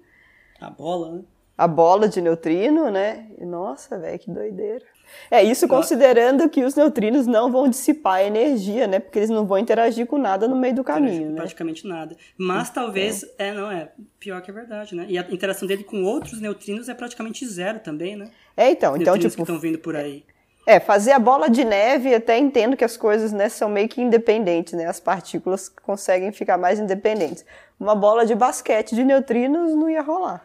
A bola, né? A bola de neutrino, né? Nossa, velho, que doideira. É isso considerando que os neutrinos não vão dissipar a energia, né? Porque eles não vão interagir com nada no meio do caminho, né? Praticamente nada. Mas então. talvez, é, não é, pior que é verdade, né? E a interação dele com outros neutrinos é praticamente zero também, né? É, então, então tipo, que estão vindo por aí. É, fazer a bola de neve, até entendo que as coisas, né, são meio que independentes, né? As partículas conseguem ficar mais independentes. Uma bola de basquete de neutrinos não ia rolar.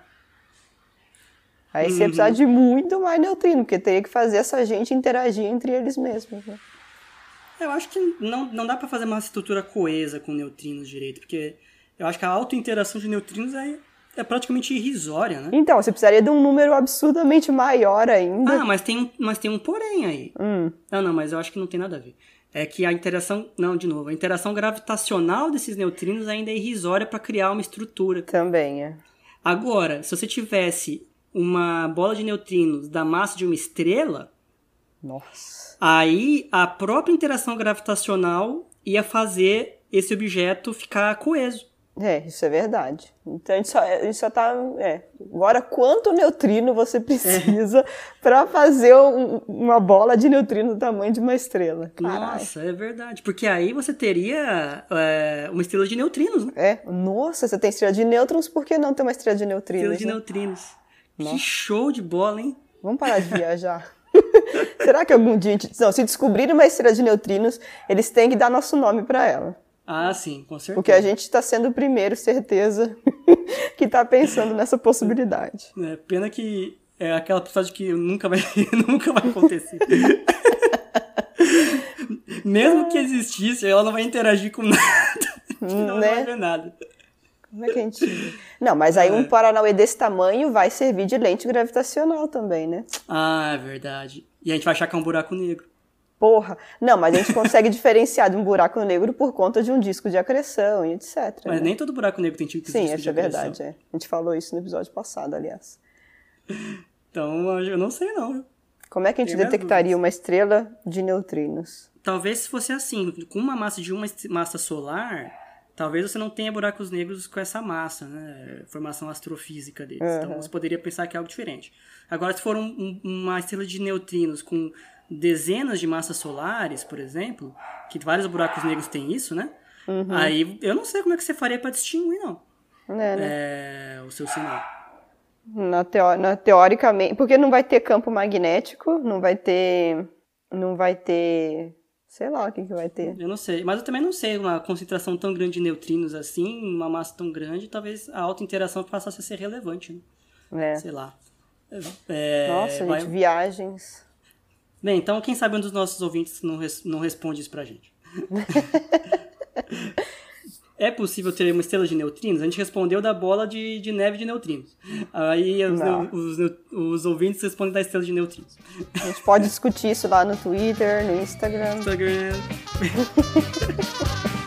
Aí você ia precisar uhum. de muito mais neutrino, porque teria que fazer essa gente interagir entre eles mesmos. Né? Eu acho que não, não dá para fazer uma estrutura coesa com neutrinos direito, porque eu acho que a auto-interação de neutrinos é, é praticamente irrisória, né? Então, você precisaria de um número absurdamente maior ainda. Ah, mas tem um, mas tem um porém aí. Hum. Não, não, mas eu acho que não tem nada a ver. É que a interação, não, de novo, a interação gravitacional desses neutrinos ainda é irrisória para criar uma estrutura. Também é. Agora, se você tivesse uma bola de neutrinos da massa de uma estrela, Nossa. aí a própria interação gravitacional ia fazer esse objeto ficar coeso. É, isso é verdade. Então a gente só, a gente só tá. É. Agora, quanto neutrino você precisa é. para fazer um, uma bola de neutrino do tamanho de uma estrela? Carai. Nossa, é verdade. Porque aí você teria é, uma estrela de neutrinos, né? É, nossa, você tem estrela de nêutrons, por que não ter uma estrela de neutrinos? Estrela de né? neutrinos. Nossa. Que show de bola, hein? Vamos parar de [laughs] viajar. [laughs] Será que algum dia a gente... Não, se descobrirem uma estrela de neutrinos, eles têm que dar nosso nome para ela. Ah, sim, com certeza. Porque a gente está sendo o primeiro, certeza, [laughs] que está pensando nessa possibilidade. É, pena que é aquela passagem que nunca vai, [laughs] nunca vai acontecer. [laughs] Mesmo que existisse, ela não vai interagir com nada. Não né? vai ver nada. Como é que a gente. Não, mas aí um é. Paranauê desse tamanho vai servir de lente gravitacional também, né? Ah, é verdade. E a gente vai achar que é um buraco negro. Porra. Não, mas a gente consegue [laughs] diferenciar de um buraco negro por conta de um disco de acreção e etc. Mas né? nem todo buraco negro tem tipo de Sim, disco de acreção. Sim, é verdade. É. A gente falou isso no episódio passado, aliás. Então, eu não sei não. Como é que a gente tem detectaria uma estrela de neutrinos? Talvez se fosse assim, com uma massa de uma massa solar, talvez você não tenha buracos negros com essa massa, né? Formação astrofísica deles. Uhum. Então você poderia pensar que é algo diferente. Agora, se for um, um, uma estrela de neutrinos com dezenas de massas solares, por exemplo, que vários buracos negros têm isso, né? Uhum. Aí eu não sei como é que você faria para distinguir, não. É, né? é, o seu sinal. Na, teo, na teoricamente, porque não vai ter campo magnético, não vai ter, não vai ter, sei lá o que que vai ter. Eu não sei, mas eu também não sei uma concentração tão grande de neutrinos assim, uma massa tão grande, talvez a alta interação passasse a ser relevante, né? É. Sei lá. É, Nossa, vai... gente, viagens. Bem, então quem sabe um dos nossos ouvintes não, res, não responde isso pra gente. [laughs] é possível ter uma estrela de neutrinos? A gente respondeu da bola de, de neve de neutrinos. Aí os, os, os, ouvintes respondem da estrela de neutrinos. A gente pode discutir isso lá no Twitter, no Instagram. Instagram. [laughs]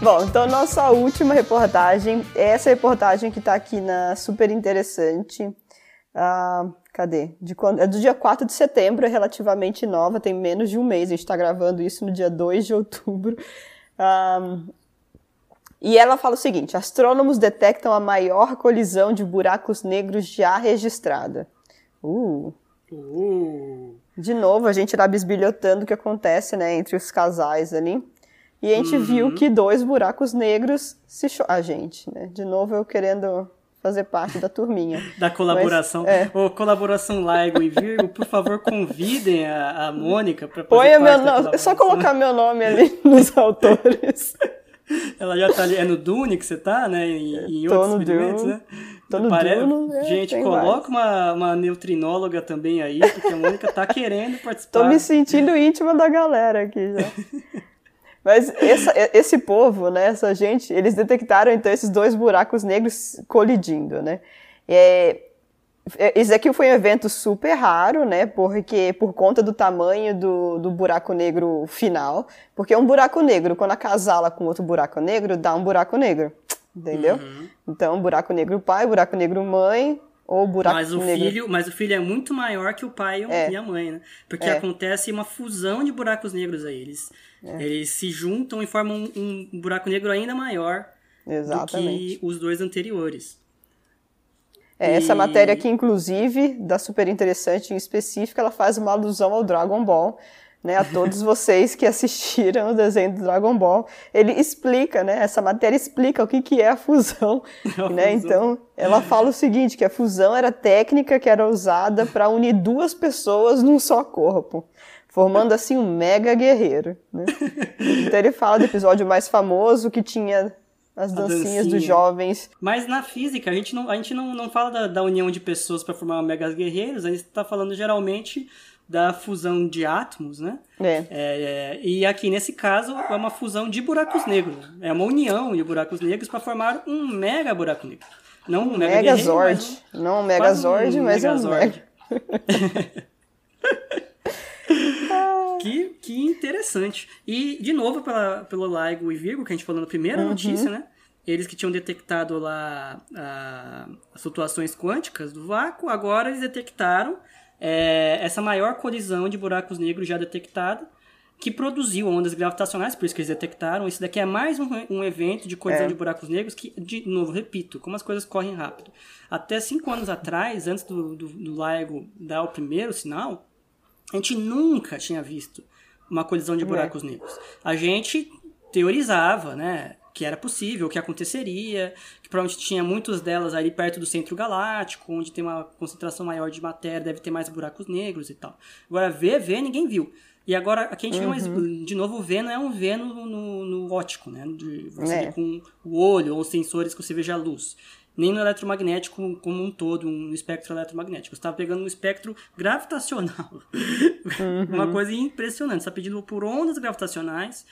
Bom, então nossa última reportagem, essa reportagem que está aqui na super interessante. Ah, cadê? De quando, é do dia 4 de setembro, é relativamente nova, tem menos de um mês. A gente está gravando isso no dia 2 de outubro. Ah, e ela fala o seguinte: astrônomos detectam a maior colisão de buracos negros já registrada. Uh. Uh. De novo, a gente lá bisbilhotando o que acontece né, entre os casais ali. E a gente uhum. viu que dois buracos negros se cho... A gente, né? De novo eu querendo fazer parte da turminha. [laughs] da colaboração. Mas, é. Ô, colaboração Laigo e Virgo, por favor, convidem a, a Mônica para fazer Põe meu nome, é só colocar meu nome ali [laughs] nos autores. [laughs] Ela já tá ali, é no Dune que você tá, né? Em, em Tô outros experimentos, Dune. né? Tô no Pare... Dune, é, Gente, coloca uma, uma neutrinóloga também aí, porque a Mônica tá querendo participar. Tô me sentindo íntima da galera aqui já. Mas essa, esse povo, né, essa gente, eles detectaram então esses dois buracos negros colidindo, né? É, esse aqui foi um evento super raro, né? Porque por conta do tamanho do, do buraco negro final, porque um buraco negro, quando acasala com outro buraco negro, dá um buraco negro, entendeu? Uhum. Então, buraco negro pai, buraco negro mãe, ou buraco mas o negro. filho mas o filho é muito maior que o pai é. e a mãe né porque é. acontece uma fusão de buracos negros aí eles é. eles se juntam e formam um, um, buraco negro ainda maior Exatamente. do que os dois anteriores é, e... essa matéria aqui inclusive da super interessante em específico ela faz uma alusão ao Dragon Ball né, a todos [laughs] vocês que assistiram o desenho do Dragon Ball. Ele explica, né, essa matéria explica o que, que é a fusão. [laughs] A né? Fusão. Então, ela fala o seguinte, que a fusão era técnica que era usada para unir duas pessoas num só corpo, formando assim um mega guerreiro. Né? [laughs] Então ele fala do episódio mais famoso que tinha as dancinhas dos jovens. Mas na física, a gente não, a gente não, não fala da, da união de pessoas para formar mega guerreiros, a gente está falando geralmente da fusão de átomos, né? É. É, é. E aqui nesse caso é uma fusão de buracos negros. É uma união de buracos negros para formar um mega buraco negro. Não um mega Megazord. Um, não um Megazord, um mas Megazord. é um mega. [laughs] que, que interessante. E, de novo, pela, pelo LIGO e Virgo, que a gente falou na primeira uhum. notícia, né? Eles que tinham detectado lá a, as flutuações quânticas do vácuo, agora eles detectaram é, essa maior colisão de buracos negros já detectada, que produziu ondas gravitacionais, por isso que eles detectaram. Isso daqui é mais um, um evento de colisão é. de buracos negros que, de novo, repito, como as coisas correm rápido. Até cinco anos atrás, antes do, do, do LIGO dar o primeiro sinal, a gente nunca tinha visto uma colisão de é. buracos é. negros. A gente teorizava, né? que era possível, que aconteceria, que provavelmente tinha muitas delas ali perto do centro galáctico, onde tem uma concentração maior de matéria, deve ter mais buracos negros e tal. Agora, ver, ver, ninguém viu. E agora, aqui a gente uhum. vê mais, de novo, o V não é um V no, no, no ótico, né? De você é. com o olho ou sensores que você veja a luz. Nem no eletromagnético como um todo, no espectro eletromagnético. Você estava pegando um espectro gravitacional. Uhum. [laughs] uma coisa impressionante. Você está pedindo por ondas gravitacionais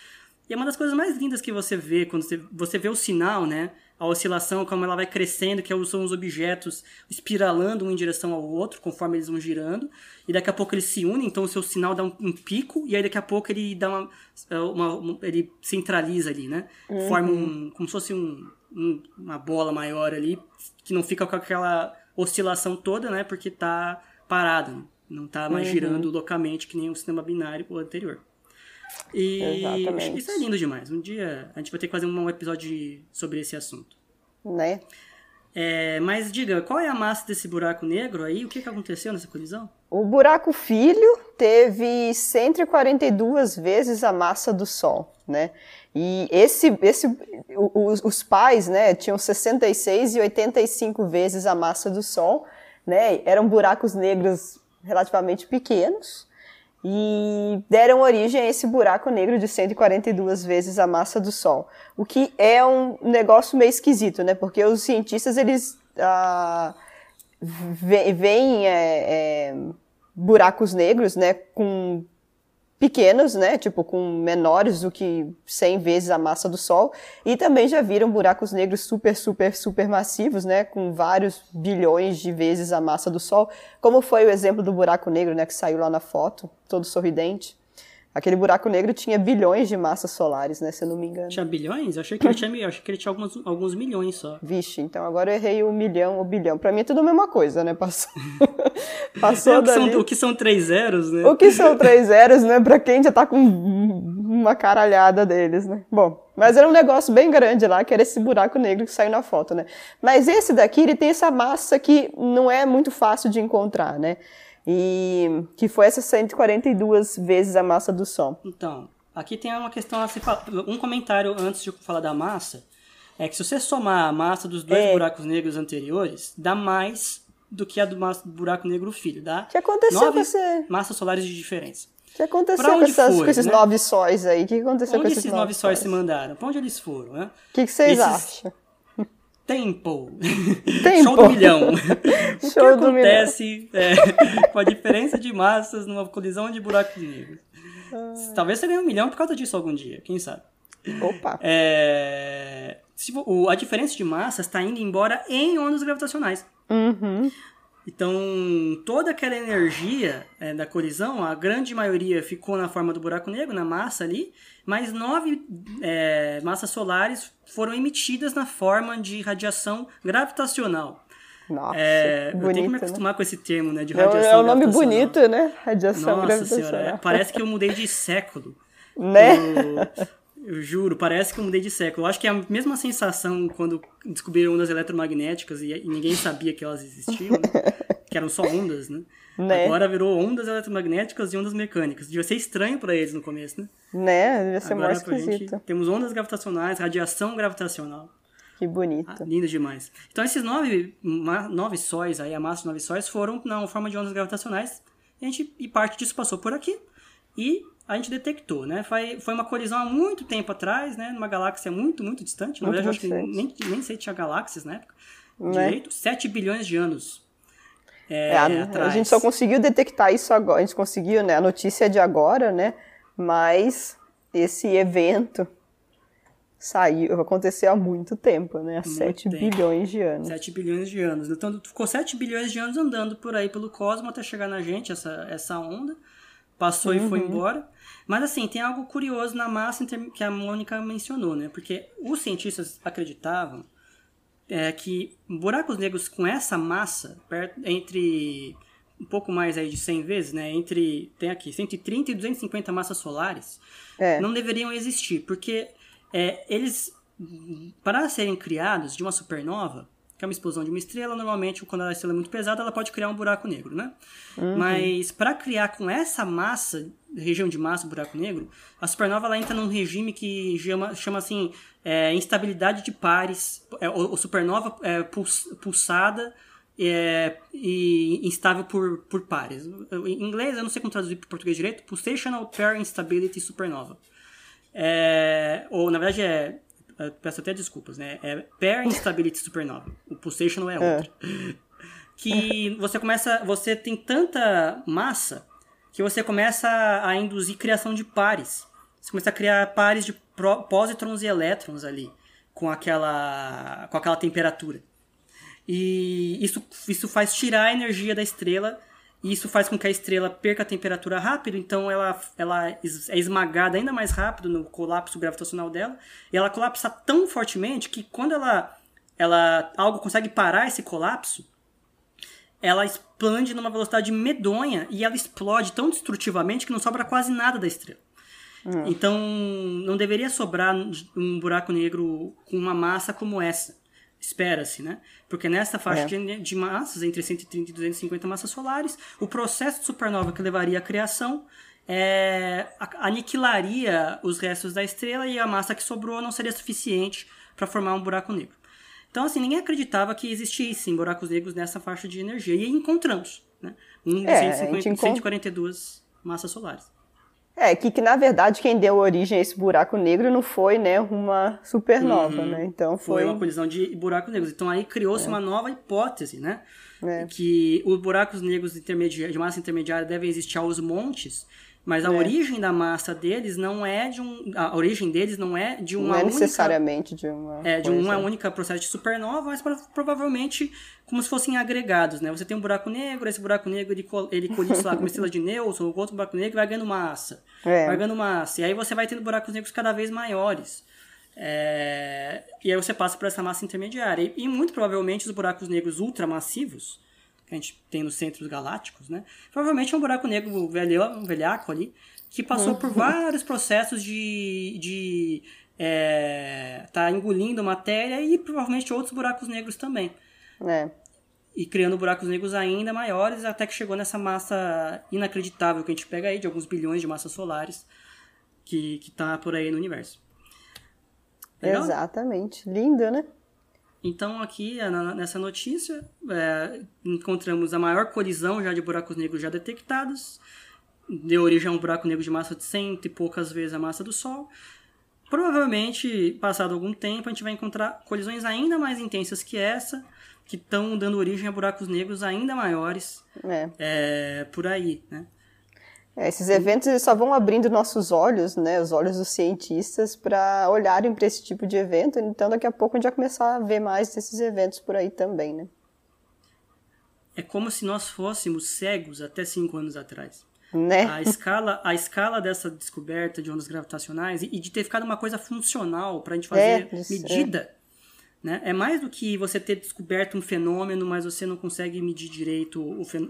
e é uma das coisas mais lindas que você vê quando você, você vê o sinal, né? A oscilação, como ela vai crescendo, que são os objetos espiralando um em direção ao outro, conforme eles vão girando. E daqui a pouco eles se unem, então o seu sinal dá um, um pico, e aí daqui a pouco ele dá uma. É, uma, uma ele centraliza ali, né? Uhum. Forma um. como se fosse um, um, uma bola maior ali, que não fica com aquela oscilação toda, né? Porque tá parado. Né? Não está mais uhum. girando loucamente que nem o sistema binário anterior. E Exatamente. isso é lindo demais. Um dia a gente vai ter que fazer um episódio sobre esse assunto. Né? É, mas diga, qual é a massa desse buraco negro aí? O que, que aconteceu nessa colisão? O buraco filho teve 142 vezes a massa do Sol, né? E esse, esse, os, os pais, né, tinham 66 e 85 vezes a massa do Sol, né? Eram buracos negros relativamente pequenos e deram origem a esse buraco negro de 142 vezes a massa do Sol. O que é um negócio meio esquisito, né? Porque os cientistas, eles ah, veem é, é, buracos negros, né, com pequenos, né, tipo com menores do que 100 vezes a massa do Sol, e também já viram buracos negros super, super, super massivos, né, com vários bilhões de vezes a massa do Sol, como foi o exemplo do buraco negro, né, que saiu lá na foto, todo sorridente. Aquele buraco negro tinha bilhões de massas solares, né? Se eu não me engano. Tinha bilhões? Eu achei que ele tinha, achei que ele tinha alguns, alguns milhões só. Vixe, então agora eu errei o milhão, o bilhão. Pra mim é tudo a mesma coisa, né? Passou, [laughs] Passou é, o, que dali... são, o que são três zeros, né? O que são três zeros, né? Pra quem já tá com uma caralhada deles, né? Bom, mas era um negócio bem grande lá, que era esse buraco negro que saiu na foto, né? Mas esse daqui, ele tem essa massa que não é muito fácil de encontrar, né? E que foi essas 142 vezes a massa do Sol. Então, aqui tem uma questão a se. Um comentário antes de eu falar da massa é que se você somar a massa dos dois é. buracos negros anteriores, dá mais do que a do buraco negro filho, dá? O que aconteceu nove com você? massas solares de diferença. O que aconteceu com, essas, foi, com, esses né? nove sóis aí? O que aconteceu onde com esses, nove sóis? se mandaram? Pra onde eles foram, né? O que, que vocês esses... acham? Tempo. Tempo. Show do milhão. [laughs] o Show que acontece é, [laughs] com a diferença de massas numa colisão de buracos negros? Ah. Talvez você ganhe um milhão por causa disso algum dia, quem sabe? Opa. É, se, o, a diferença de massas está indo embora em ondas gravitacionais. Uhum. Então, toda aquela energia é, da colisão, a grande maioria ficou na forma do buraco negro, na massa ali, mas nove é, massas solares foram emitidas na forma de radiação gravitacional. Nossa, é, bonito, eu tenho que me né? acostumar né? com esse termo, né, de radiação É, é um nome bonito, né? Radiação Nossa gravitacional. senhora, é, parece que eu mudei de século. Né? Eu, eu, juro, parece que eu mudei de século. Eu acho que é a mesma sensação quando descobriram ondas eletromagnéticas e, e ninguém sabia que elas existiam, né? [laughs] que eram só ondas, né? Né? Agora virou ondas eletromagnéticas e ondas mecânicas. Devia ser estranho para eles no começo, né? Né? Devia ser Agora, mais esquisito. Gente, temos ondas gravitacionais, radiação gravitacional. Que bonito. Ah, lindo demais. Então, esses nove, nove sóis, aí, a massa de nove sóis, foram na forma de ondas gravitacionais. E, a gente, e parte disso passou por aqui. E a gente detectou, né? Foi, foi uma colisão há muito tempo atrás, né? Numa galáxia muito, muito distante. Na verdade, eu acho que nem, nem sei se tinha galáxias na época. Né? Direito. 7 bilhões de anos é, é, a, a, gente só conseguiu detectar isso agora, a gente conseguiu, né? A notícia é de agora, né? Mas esse evento saiu, aconteceu há muito tempo, né? Há muito 7 tempo. bilhões de anos. 7 bilhões de anos. Então ficou 7 bilhões de anos andando por aí pelo cosmos até chegar na gente, essa, essa onda. Passou uhum. e foi uhum. embora. Mas assim, tem algo curioso na massa que a Mônica mencionou, né? Porque os cientistas acreditavam é que buracos negros com essa massa, perto, entre um pouco mais aí de 100 vezes, né, entre, tem aqui, 130 e 250 massas solares, é. não deveriam existir, porque é, eles, para serem criados de uma supernova, que é uma explosão de uma estrela, normalmente quando a estrela é muito pesada, ela pode criar um buraco negro, né? Uhum. Mas para criar com essa massa, região de massa, buraco negro, a supernova ela entra num regime que chama, chama assim é, instabilidade de pares, é, o, o, supernova é, puls, pulsada é, e instável por, por pares. Em inglês, eu não sei como traduzir para português direito, pulsational pair instability supernova. É, ou na verdade é peço até desculpas, né? É Pair Instability Supernova. O Pulsational é, é. outro. É. [laughs] Que você começa. Você tem tanta massa que você começa a induzir criação de pares. Você começa a criar pares de pósitrons e elétrons ali com aquela, com aquela temperatura. E isso, isso faz tirar a energia da estrela e isso faz com que a estrela perca a temperatura rápido, então ela, ela é esmagada ainda mais rápido no colapso gravitacional dela. E ela colapsa tão fortemente que quando ela, ela algo consegue parar esse colapso, ela expande numa velocidade medonha e ela explode tão destrutivamente que não sobra quase nada da estrela. Hum. Então, não deveria sobrar um buraco negro com uma massa como essa. Espera-se, né? Porque nessa faixa é. de, de, massas, entre 130 e 250 massas solares, o processo de supernova que levaria à criação é, aniquilaria os restos da estrela e a massa que sobrou não seria suficiente para formar um buraco negro. Então, assim, ninguém acreditava que existissem buracos negros nessa faixa de energia. E encontramos, né? Um é, 150, 142 massas solares. É, que, que na verdade quem deu origem a esse buraco negro não foi, né, uma supernova, uhum. né? Então foi... foi uma colisão de buracos negros. Então aí criou-se é. uma nova hipótese, né? É. Que os buracos negros de massa intermediária devem existir aos montes mas a é. origem da massa deles não é de um. A origem deles não é de uma. Não é única, necessariamente de uma. É, de uma única processo de supernova, mas provavelmente como se fossem agregados, né? Você tem um buraco negro, esse buraco negro ele, ele colide, lá, com uma estrela de Newton, outro buraco negro vai ganhando massa. É. Vai ganhando massa. E aí você vai tendo buracos negros cada vez maiores. É... E aí você passa por essa massa intermediária. E, e muito provavelmente os buracos negros ultramassivos que a gente tem nos centros galácticos, né? Provavelmente é um buraco negro velho, um velhaco ali, que passou por uhum. vários processos de, de é, tá engolindo matéria e provavelmente outros buracos negros também. É. E criando buracos negros ainda maiores, até que chegou nessa massa inacreditável que a gente pega aí, de alguns bilhões de massas solares, que, que tá por aí no universo. Legal? Exatamente. Lindo, né? Então, aqui nessa notícia, é, encontramos a maior colisão já de buracos negros já detectados. Deu origem a um buraco negro de massa de cento e poucas vezes a massa do Sol. Provavelmente, passado algum tempo, a gente vai encontrar colisões ainda mais intensas que essa, que estão dando origem a buracos negros ainda maiores é. É, por aí, né? É, esses eventos só vão abrindo nossos olhos, né, os olhos dos cientistas, para olharem para esse tipo de evento. Então, daqui a pouco a gente vai começar a ver mais desses eventos por aí também, né? É como se nós fôssemos cegos até cinco anos atrás. Né? A escala, a escala dessa descoberta de ondas gravitacionais e, de ter ficado uma coisa funcional para a gente fazer é, medida é. Né? É mais do que você ter descoberto um fenômeno, mas você não consegue medir direito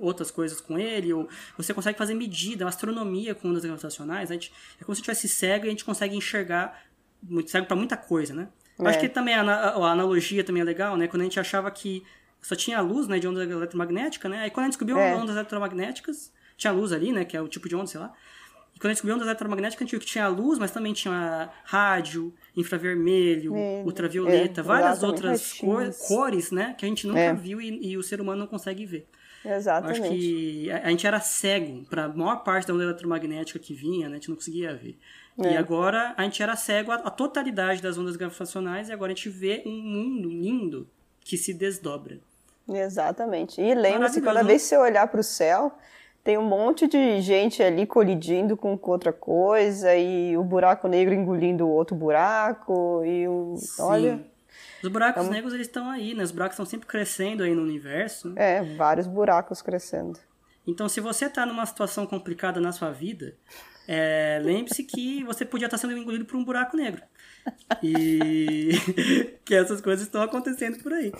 outras coisas com ele, ou você consegue fazer medida, astronomia com ondas gravitacionais. A gente, é como se tivesse cego e a gente consegue enxergar, muito cego para muita coisa, né? É. Acho que também a, a, analogia também é legal, né? Quando a gente achava que só tinha luz, né, de onda eletromagnética, né? Aí quando a gente descobriu é. ondas eletromagnéticas, tinha luz ali, né, que é o tipo de onda, sei lá. E quando a gente descobriu ondas eletromagnéticas, a gente viu que tinha luz, mas também tinha rádio, infravermelho, é, ultravioleta, é, várias outras cor, cores, né? Que a gente nunca é. viu e, e, o ser humano não consegue ver. Exatamente. acho que a, a, gente era cego para a maior parte da onda eletromagnética que vinha, né? A gente não conseguia ver. E é. agora a gente era cego a totalidade das ondas gravitacionais e agora a gente vê um mundo lindo que se desdobra. Exatamente. E lembra-se, cada vez que você olhar para o céu, tem um monte de gente ali colidindo com outra coisa e o buraco negro engolindo o outro buraco e o Sim. olha. Os buracos é negros eles estão aí né? Os buracos estão sempre crescendo aí no universo é vários buracos crescendo. Então se você está numa situação complicada na sua vida é, lembre-se que você podia estar sendo engolido por um buraco negro. E [laughs] que essas coisas estão acontecendo por aí.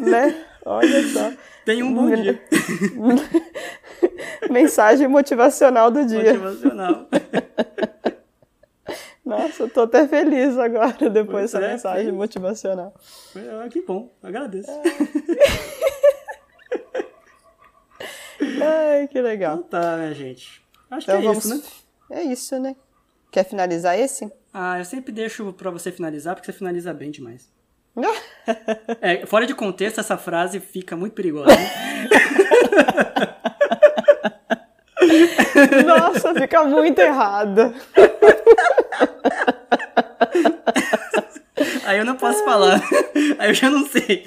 Né? Olha só. [laughs] Tem um bom dia [laughs] [laughs] Mensagem motivacional do dia. Motivacional. [laughs] Nossa, eu tô até feliz agora depois dessa é, mensagem é. motivacional. É, que bom, agradeço. [laughs] Ai, que legal. Então tá, né, gente? Acho então que é vamos... isso, né? É isso, né? Quer finalizar esse? Ah, eu sempre deixo para você finalizar, porque você finaliza bem demais. é, fora de contexto, essa frase fica muito perigosa. Né? Nossa, fica muito errado. Aí eu não posso falar. Aí eu já não sei.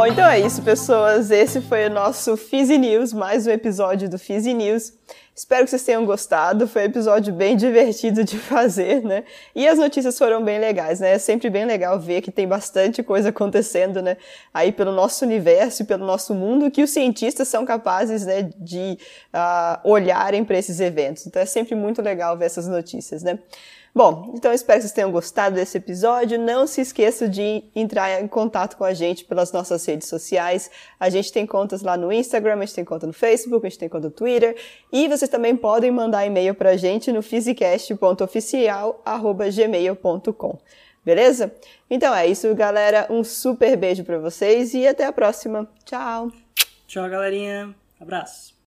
Bom, então é isso, pessoas. Esse foi o nosso Fizzy News, mais um episódio do Fizzy News. Espero que vocês tenham gostado. Foi um episódio bem divertido de [laughs] fazer, né? E as notícias foram bem legais, né? É sempre bem legal ver que tem bastante coisa acontecendo, né? Aí pelo nosso universo e pelo nosso mundo que os cientistas são capazes, né, de uh, olharem para esses eventos. Então é sempre muito legal ver essas notícias, né? Bom, então espero que vocês tenham gostado desse episódio. Não se esqueça de entrar em contato com a gente pelas nossas redes sociais. A gente tem contas lá no Instagram, a gente tem conta no Facebook, a gente tem conta no Twitter. E vocês também podem mandar e-mail para a gente no physicast.oficial.gmail.com. Beleza? Então é isso, galera. Um super beijo para vocês e até a próxima. Tchau! Tchau, galerinha. Abraço.